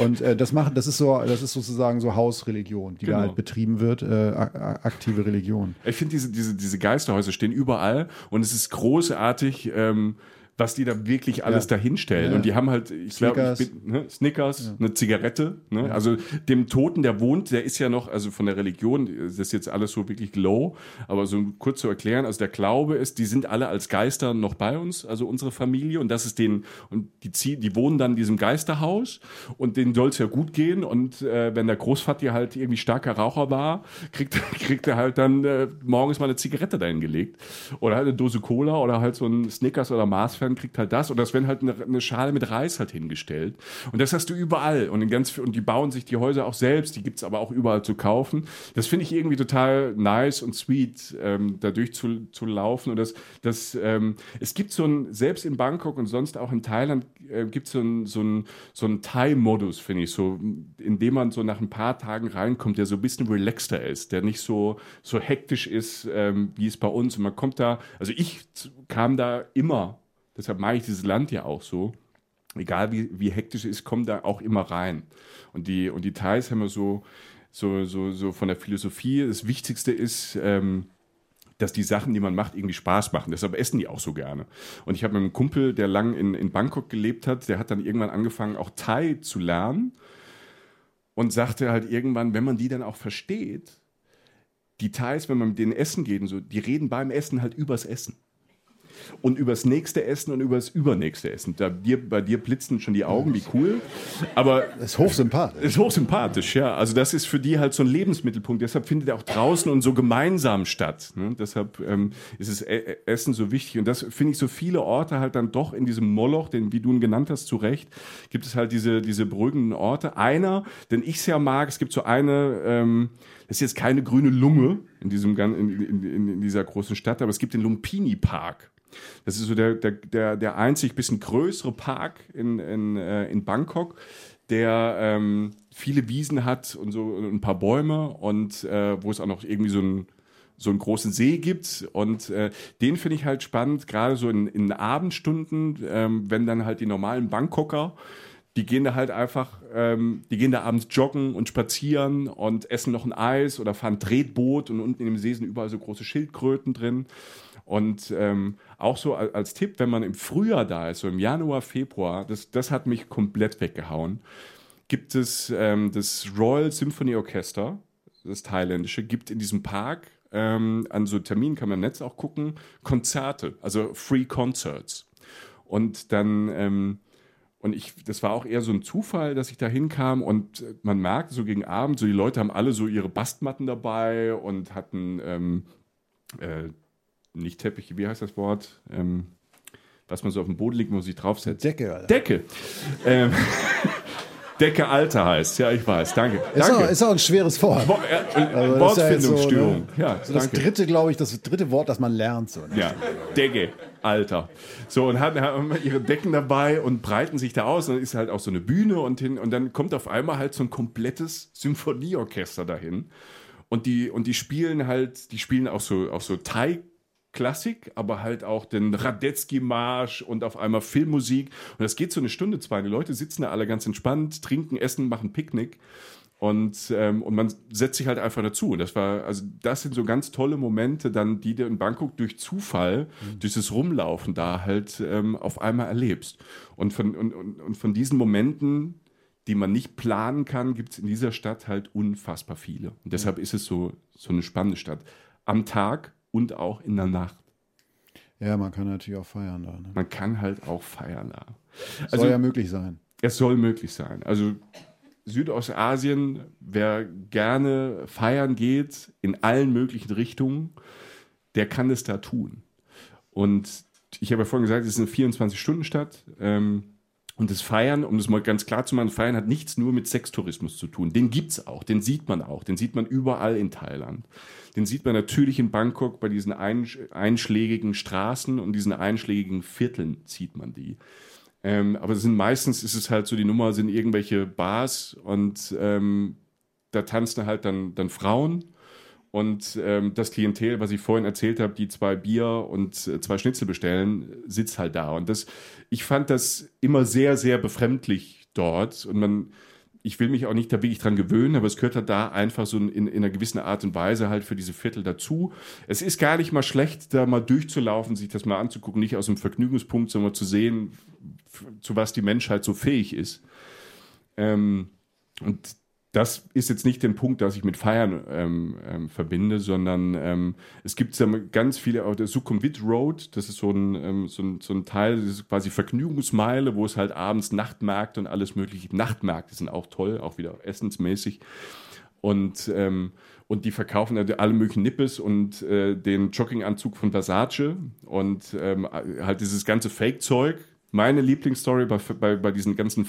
Und äh, das macht, das ist so, das ist sozusagen so Hausreligion, die
Genau.
da halt betrieben wird, äh, aktive Religion.
Ich finde, diese, diese, diese Geisterhäuser stehen überall und es ist großartig, ähm, was die da wirklich alles
Ja.
dahinstellen.
Ja.
Und die haben halt, ich glaube, ne, Snickers, eine Zigarette. Ne? Also dem Toten, der wohnt, der ist ja noch, also von der Religion, das ist jetzt alles so wirklich low, aber so kurz zu erklären, also der Glaube ist, die sind alle als Geister noch bei uns, also unsere Familie und das ist denen, und die, ziehen, die wohnen dann in diesem Geisterhaus und denen soll es ja gut gehen und äh, wenn der Großvater halt irgendwie starker Raucher war, kriegt, kriegt er halt dann äh, morgens mal eine Zigarette dahin gelegt oder halt eine Dose Cola oder halt so ein Snickers oder Mars-Fan kriegt halt das. Oder es werden halt eine, eine Schale mit Reis halt hingestellt. Und das hast du überall. Und in ganz und die bauen sich die Häuser auch selbst, die gibt's aber auch überall zu kaufen. Das finde ich irgendwie total nice und sweet, ähm, da durch zu, zu laufen und das, das ähm, es gibt so ein, selbst in Bangkok und sonst auch in Thailand äh, gibt so ein, so ein, so Thai-Modus, finde ich, so, in dem man so nach ein paar Tagen reinkommt, der so ein bisschen relaxter ist, der nicht so, so hektisch ist, ähm, wie es bei uns. Und man kommt da, also ich kam da immer, deshalb mag ich dieses Land ja auch so, egal wie, wie hektisch es ist, kommt da auch immer rein. Und die, und die Thais haben wir so, so, so, so von der Philosophie, das Wichtigste ist, ähm, dass die Sachen, die man macht, irgendwie Spaß machen. Deshalb essen die auch so gerne. Und ich habe mit einem Kumpel, der lang in, in Bangkok gelebt hat, der hat dann irgendwann angefangen, auch Thai zu lernen und sagte halt irgendwann, wenn man die dann auch versteht, die Thais, wenn man mit denen essen geht und so, die reden beim Essen halt übers Essen. Und übers nächste Essen und übers übernächste Essen. Da dir, bei dir blitzen schon die Augen, wie cool. Aber
Das ist hochsympathisch.
ist hochsympathisch, ja. Also das ist für die halt so ein Lebensmittelpunkt. Deshalb findet er auch draußen und so gemeinsam statt. Ne? Deshalb ähm, ist es e Essen so wichtig. Und das finde ich so viele Orte halt dann doch in diesem Moloch, den wie du ihn genannt hast, zu Recht, gibt es halt diese, diese beruhigenden Orte. Einer, den ich sehr mag, es gibt so eine, ähm, das ist jetzt keine grüne Lunge in, diesem, in, in, in dieser großen Stadt, aber es gibt den Lumpini Park. Das ist so der, der, der, der einzig bisschen größere Park in, in, äh, in Bangkok, der ähm, viele Wiesen hat und so ein paar Bäume und äh, wo es auch noch irgendwie so ein so einen großen See gibt und äh, den finde ich halt spannend, gerade so in, in Abendstunden, ähm, wenn dann halt die normalen Bangkoker, die gehen da halt einfach, ähm, die gehen da abends joggen und spazieren und essen noch ein Eis oder fahren Tretboot und unten in dem See sind überall so große Schildkröten drin. Und ähm, auch so als, Tipp, wenn man im Frühjahr da ist, so im Januar, Februar, das, das hat mich komplett weggehauen, gibt es ähm, das Royal Symphony Orchester, das thailändische, gibt in diesem Park, ähm, an so Terminen kann man im Netz auch gucken, Konzerte, also Free Concerts. Und dann, ähm, und ich, das war auch eher so ein Zufall, dass ich da hinkam und äh, man merkt so gegen Abend, so die Leute haben alle so ihre Bastmatten dabei und hatten ähm, äh, nicht Teppiche, wie heißt das Wort? Ähm, was man so auf dem Boden liegt, wo man sich draufsetzt.
Decke, Alter.
Decke. ähm, Decke Alter heißt. Ja, ich weiß. Danke.
Ist
danke.
auch, ist auch ein schweres Wort.
Wo- äh, äh,
Also ist ja
Wortfindungsstörung.
So, ne?
ja,
so das dritte, glaube ich, das dritte Wort, das man lernt. So, ne?
Ja, Decke, Alter. So, und hatten haben immer ihre Decken dabei und breiten sich da aus. Und dann ist halt auch so eine Bühne und, hin, und dann kommt auf einmal halt so ein komplettes Symphonieorchester dahin. Und die, und die spielen halt, die spielen auch so, auch so Thai. Klassik, aber halt auch den Radetzky-Marsch und auf einmal Filmmusik. Und das geht so eine Stunde, zwei. Die Leute sitzen da alle ganz entspannt, trinken, essen, machen Picknick. Und, ähm, und man setzt sich halt einfach dazu. Und das war, also das sind so ganz tolle Momente, dann, die du in Bangkok durch Zufall, durch das Rumlaufen da halt ähm, auf einmal erlebst. Und von, und, und, und von diesen Momenten, die man nicht planen kann, gibt es in dieser Stadt halt unfassbar viele. Und deshalb ist es so, so eine spannende Stadt. Am Tag und auch in der Nacht.
ja, man kann natürlich auch feiern da. Ne?
Man kann halt auch feiern da.
Soll
Also
ja möglich sein.
es soll möglich sein. Also Südostasien, wer gerne feiern geht, in allen möglichen Richtungen, der kann es da tun. Und ich habe ja vorhin gesagt, es ist eine 24-Stunden-Stadt. Ähm, und das Feiern, um das mal ganz klar zu machen, Feiern hat nichts nur mit Sextourismus zu tun. Den gibt es auch, den sieht man auch, den sieht man überall in Thailand. Den sieht man natürlich in Bangkok bei diesen einsch einschlägigen Straßen und diesen einschlägigen Vierteln sieht man die. Ähm, aber sind meistens ist es halt so, die Nummer sind irgendwelche Bars und ähm, da tanzen halt dann, dann Frauen. Und ähm, das Klientel, was ich vorhin erzählt habe, die zwei Bier und äh, zwei Schnitzel bestellen, sitzt halt da. Und das, ich fand das immer sehr, sehr befremdlich dort. Und man, ich will mich auch nicht da wirklich dran gewöhnen, aber es gehört halt da einfach so in, in einer gewissen Art und Weise halt für diese Viertel dazu. Es ist gar nicht mal schlecht, da mal durchzulaufen, sich das mal anzugucken, nicht aus einem Vergnügungspunkt, sondern zu sehen, zu was die Menschheit so fähig ist. Ähm, und das ist jetzt nicht den Punkt, dass ich mit Feiern ähm, ähm, verbinde, sondern ähm, es gibt ganz viele, auf der Sukhumvit Road, das ist so ein, ähm, so ein, so ein Teil, das ist quasi Vergnügungsmeile, wo es halt abends Nachtmärkte und alles mögliche. Nachtmärkte sind auch toll, auch wieder essensmäßig. Und, ähm, und die verkaufen alle möglichen Nippes und äh, den Jogginganzug von Versace und ähm, halt dieses ganze Fake-Zeug. Meine Lieblingsstory bei, bei, bei diesen ganzen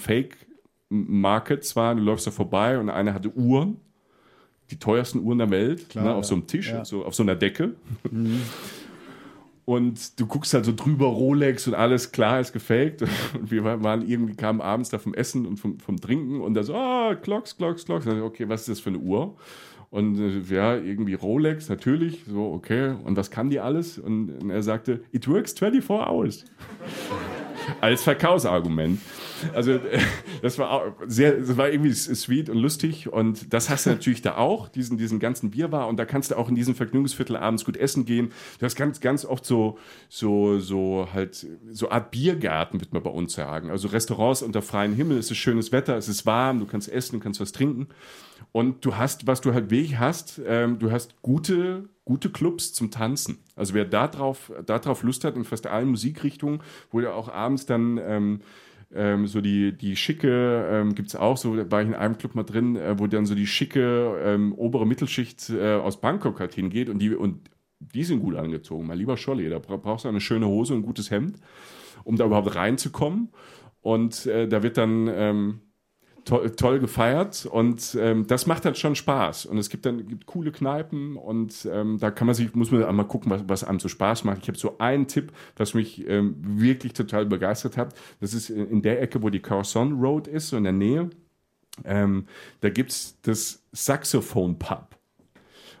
Fake-Markets war, du läufst da vorbei und einer hatte Uhren, die teuersten Uhren der Welt,
Klar,
ne, auf
ja.
so einem Tisch,
Ja.
so, auf so einer Decke. Und du guckst halt so drüber Rolex und alles klar ist gefaked. Und wir waren irgendwie, kamen abends da vom Essen und vom, vom Trinken und da so, ah, Clocks. Und dann, okay, was ist das für eine Uhr? Und äh, ja, irgendwie Rolex, natürlich. So, okay. Und was kann die alles? Und, und er sagte, it works 24 hours. Als Verkaufsargument. Also, äh, das war auch sehr, das war irgendwie sweet und lustig. Und das hast du natürlich da auch, diesen, diesen ganzen Bierbar. Und da kannst du auch in diesem Vergnügungsviertel abends gut essen gehen. Du hast ganz, ganz oft so, so, so halt, so Art Biergärten, wird man bei uns sagen. Also Restaurants unter freiem Himmel. Es ist schönes Wetter, es ist warm, du kannst essen, du kannst was trinken. Und du hast, was du halt wirklich hast, ähm, du hast gute, gute Clubs zum Tanzen. Also wer da drauf, da drauf Lust hat in fast allen Musikrichtungen, wo du auch abends dann ähm, ähm, so die, die schicke, ähm, gibt es auch, so da war ich in einem Club mal drin, äh, wo dann so die schicke ähm, obere Mittelschicht äh, aus Bangkok halt hingeht und die, und die sind gut angezogen. Mein lieber Scholli, da bra- brauchst du eine schöne Hose und ein gutes Hemd, um da überhaupt reinzukommen. Und äh, da wird dann ähm, toll, toll gefeiert und ähm, das macht halt schon Spaß. Und es gibt dann gibt coole Kneipen und ähm, da kann man sich, muss man einmal gucken, was, was einem so Spaß macht. Ich habe so einen Tipp, was mich ähm, wirklich total begeistert hat. Das ist in der Ecke, wo die Carson Road ist, so in der Nähe. Ähm, da gibt es das Saxophon Pub.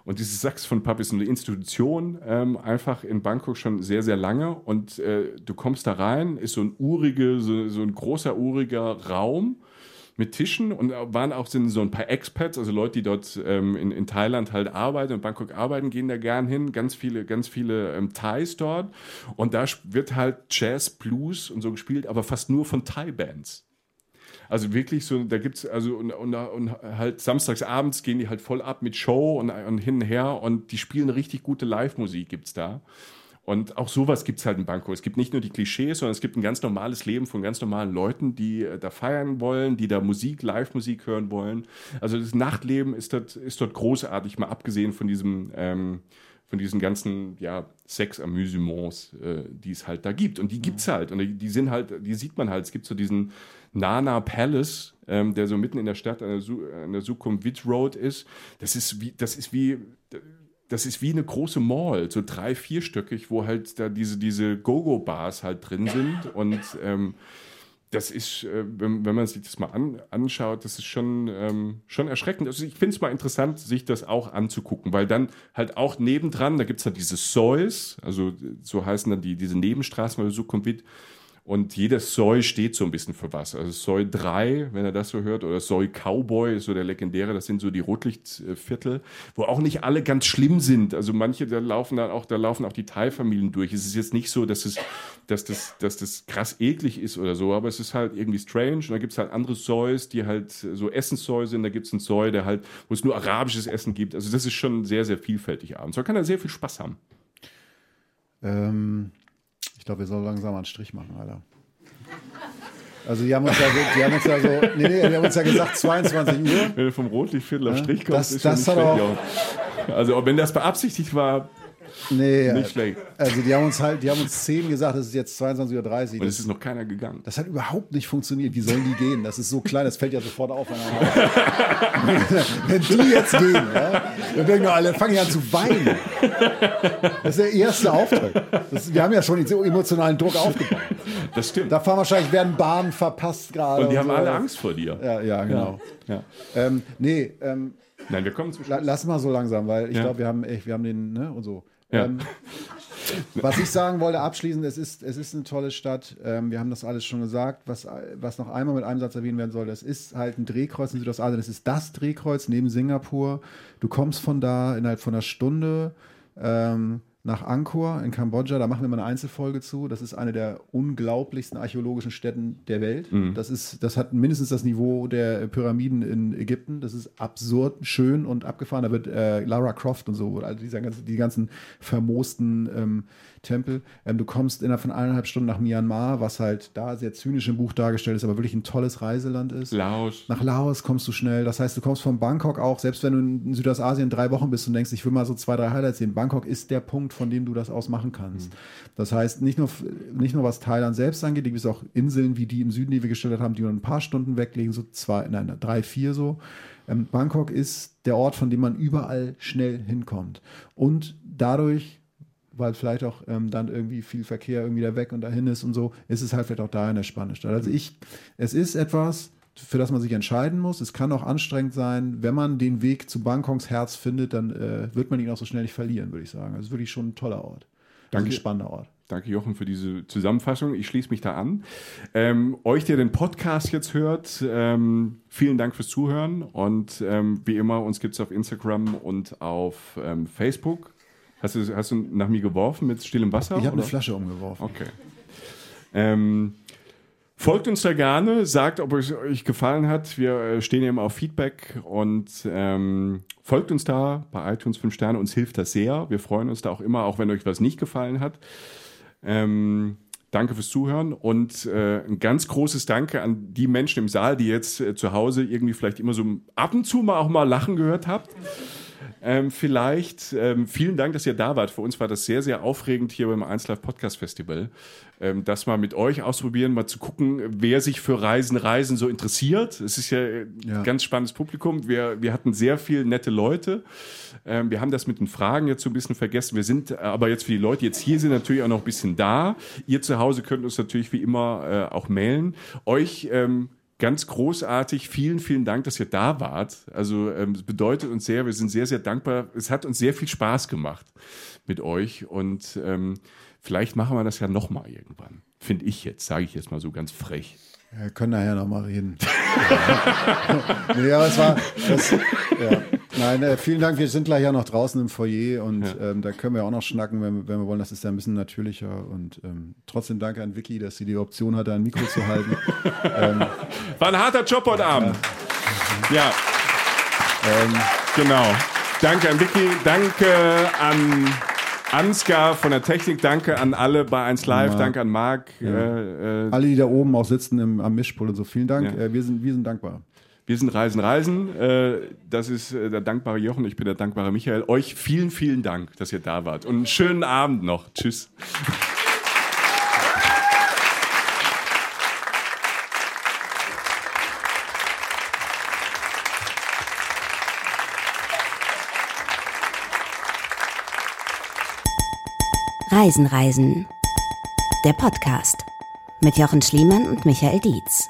Und dieses Saxophon Pub ist eine Institution, ähm, einfach in Bangkok schon sehr, sehr lange. Und äh, du kommst da rein, ist so ein urige, so, so ein großer, uriger Raum mit Tischen und waren auch sind so ein paar Expats, also Leute, die dort ähm, in, in Thailand halt arbeiten und Bangkok arbeiten, gehen da gern hin. Ganz viele, ganz viele ähm, Thais dort. Und da wird halt Jazz, Blues und so gespielt, aber fast nur von Thai-Bands. Also wirklich so, da gibt's also und, und, und halt samstags abends gehen die halt voll ab mit Show und, und hin und her und die spielen richtig gute Live-Musik gibt's da. Und auch sowas gibt es halt in Bangkok. Es gibt nicht nur die Klischees, sondern es gibt ein ganz normales Leben von ganz normalen Leuten, die äh, da feiern wollen, die da Musik, Live-Musik hören wollen. Also das Nachtleben ist dort, ist dort großartig, mal abgesehen von diesem, ähm, von diesen ganzen ja, Sex-Amüsements, äh, die es halt da gibt. Und die gibt es halt. Und die, die sind halt, die sieht man halt. Es gibt so diesen Nana Palace, ähm, der so mitten in der Stadt an der, Su an der Sukhumvit Road ist. Das ist wie, das ist wie, das ist wie eine große Mall, so drei, vierstöckig, wo halt da diese, diese Go-Go-Bars halt drin sind. Und ähm, das ist, äh, wenn, wenn, man sich das mal an, anschaut, das ist schon, ähm, schon erschreckend. Also ich finde es mal interessant, sich das auch anzugucken, weil dann halt auch nebendran, da gibt es dann diese Soys, also so heißen dann die, diese Nebenstraßen, weil Sukhumvit. Und jedes Soy steht so ein bisschen für was. Also Soy 3, wenn er das so hört, oder Soy Cowboy ist so der legendäre, das sind so die Rotlichtviertel, wo auch nicht alle ganz schlimm sind. Also manche, da laufen dann auch, da laufen auch die Thai-Familien durch. Es ist jetzt nicht so, dass es, dass das, dass das krass eklig ist oder so, aber es ist halt irgendwie strange. Und da gibt es halt andere Soys, die halt so Essenssoy sind. Da gibt es einen Soy, der halt, wo es nur arabisches Essen gibt. Also das ist schon sehr, sehr vielfältig abends. Man kann da sehr viel Spaß haben.
Ähm, glaube, wir sollen langsam einen Strich machen, Alter. Also die haben uns ja, die haben uns ja so, nee, nee, die haben uns ja gesagt 22 Uhr.
Wenn du vom Rotlichtviertel auf Strich kommst,
das,
ist
das
schon
hat auch.
Also wenn das beabsichtigt war,
nee,
nicht schlecht.
also die haben uns halt, die haben uns 10 gesagt, es ist jetzt 22.30 Uhr.
Und es ist noch keiner gegangen.
das hat überhaupt nicht funktioniert. Wie sollen die gehen? Das ist so klein, das fällt ja sofort auf. Wenn wenn die jetzt gehen, ja, dann denken wir alle, fangen ja an zu weinen. Das ist der erste Auftritt. Das, wir haben ja schon den emotionalen Druck aufgebaut.
Das stimmt.
Da fahren wahrscheinlich, werden Bahnen verpasst gerade.
Und die haben
so.
alle Angst vor dir.
Ja, ja, genau.
Ja.
Ähm, nee, ähm,
Nein, wir kommen zum Schluss.
lass mal so langsam, weil ich
Ja.
glaube, wir haben echt, wir haben den, ne, und so.
Ja.
Ähm, was ich sagen wollte abschließend, es ist, es ist eine tolle Stadt. Ähm, wir haben das alles schon gesagt. Was, was noch einmal mit einem Satz erwähnt werden soll, das ist halt ein Drehkreuz in Südostasien. Das ist das Drehkreuz neben Singapur. Du kommst von da innerhalb von einer Stunde ähm, nach Angkor in Kambodscha. Da machen wir mal eine Einzelfolge zu. Das ist eine der unglaublichsten archäologischen Stätten der Welt. Das, ist, das hat mindestens das Niveau der Pyramiden in Ägypten. Das ist absurd schön und abgefahren. Da wird äh, Lara Croft und so, also ganze, die ganzen vermoosten ähm, Tempel. Ähm, du kommst innerhalb von eineinhalb Stunden nach Myanmar, was halt da sehr zynisch im Buch dargestellt ist, aber wirklich ein tolles Reiseland ist.
Laos.
Nach Laos kommst du schnell. Das heißt, du kommst von Bangkok auch, selbst wenn du in Südostasien drei Wochen bist und denkst, ich will mal so zwei, drei Highlights sehen. Bangkok ist der Punkt, von dem du das aus machen kannst. Das heißt, nicht nur, nicht nur was Thailand selbst angeht, gibt es auch Inseln wie die im Süden, die wir gestellt haben, die nur ein paar Stunden weglegen, so zwei, nein, drei, vier so. Ähm, Bangkok ist der Ort, von dem man überall schnell hinkommt. Und dadurch weil vielleicht auch ähm, dann irgendwie viel Verkehr irgendwie da weg und dahin ist und so, ist es halt vielleicht auch da in der spannende Stadt. Also ich, es ist etwas, für das man sich entscheiden muss. Es kann auch anstrengend sein. Wenn man den Weg zu Bangkoks Herz findet, dann äh, wird man ihn auch so schnell nicht verlieren, würde ich sagen. Also wirklich schon ein toller Ort.
Danke.
Also ein spannender Ort.
Danke, Jochen, für diese Zusammenfassung. Ich schließe mich da an. Ähm, euch, der den Podcast jetzt hört, ähm, vielen Dank fürs Zuhören. Und ähm, wie immer, uns gibt es auf Instagram und auf ähm, Facebook. Hast du, hast du nach mir geworfen mit stillem Wasser?
Ich habe eine? Flasche umgeworfen.
Okay. Ähm, folgt uns da gerne, sagt, ob es euch gefallen hat. Wir äh, stehen ja immer auf Feedback und ähm, folgt uns da bei iTunes 5 Sterne. Uns hilft das sehr. Wir freuen uns da auch immer, auch wenn euch was nicht gefallen hat. Ähm, danke fürs Zuhören und äh, ein ganz großes Danke an die Menschen im Saal, die jetzt äh, zu Hause irgendwie vielleicht immer so ab und zu mal auch mal Lachen gehört habt. Ähm, vielleicht ähm, vielen Dank, dass ihr da wart. Für uns war das sehr, sehr aufregend hier beim 1 Live Podcast Festival. Ähm, das mal mit euch ausprobieren, mal zu gucken, wer sich für Reisen, Reisen so interessiert. Es ist ja, äh,
Ja.
ein ganz spannendes Publikum. Wir, wir hatten sehr viele nette Leute. Ähm, wir haben das mit den Fragen jetzt so ein bisschen vergessen. Wir sind äh, aber jetzt für die Leute, die jetzt hier sind, natürlich auch noch ein bisschen da. Ihr zu Hause könnt uns natürlich wie immer äh, auch mailen. Euch ähm, ganz großartig. Vielen, vielen Dank, dass ihr da wart. Also ähm, es bedeutet uns sehr, wir sind sehr, sehr dankbar. Es hat uns sehr viel Spaß gemacht mit euch und ähm, vielleicht machen wir das ja nochmal irgendwann. Finde ich jetzt, sage ich jetzt mal so ganz frech.
Wir können nachher nochmal reden. nee, aber es war. Das, ja. Nein, äh, vielen Dank. Wir sind gleich ja noch draußen im Foyer und ähm, da können wir auch noch schnacken, wenn, wir- wenn wir wollen. Das ist ja ein bisschen natürlicher. Und ähm, trotzdem danke an Vicky, dass sie die Option hatte, ein Mikro zu halten.
War ein harter Job heute Abend. Ja. Ähm, genau. Danke an Vicky, danke an Ansgar von der Technik, danke an alle bei 1 Live, Marc. danke an Marc. Ja.
Äh, äh, alle, die da oben auch sitzen im, am Mischpult und so, vielen Dank. Ja. Äh, wir, sind, wir sind dankbar.
Wir sind Reisen, Reisen. Äh, das ist äh, der dankbare Jochen, ich bin der dankbare Michael. Euch vielen, vielen Dank, dass ihr da wart. Und einen schönen Abend noch. Tschüss.
Reisen, Reisen. Der Podcast mit Jochen Schliemann und Michael Dietz.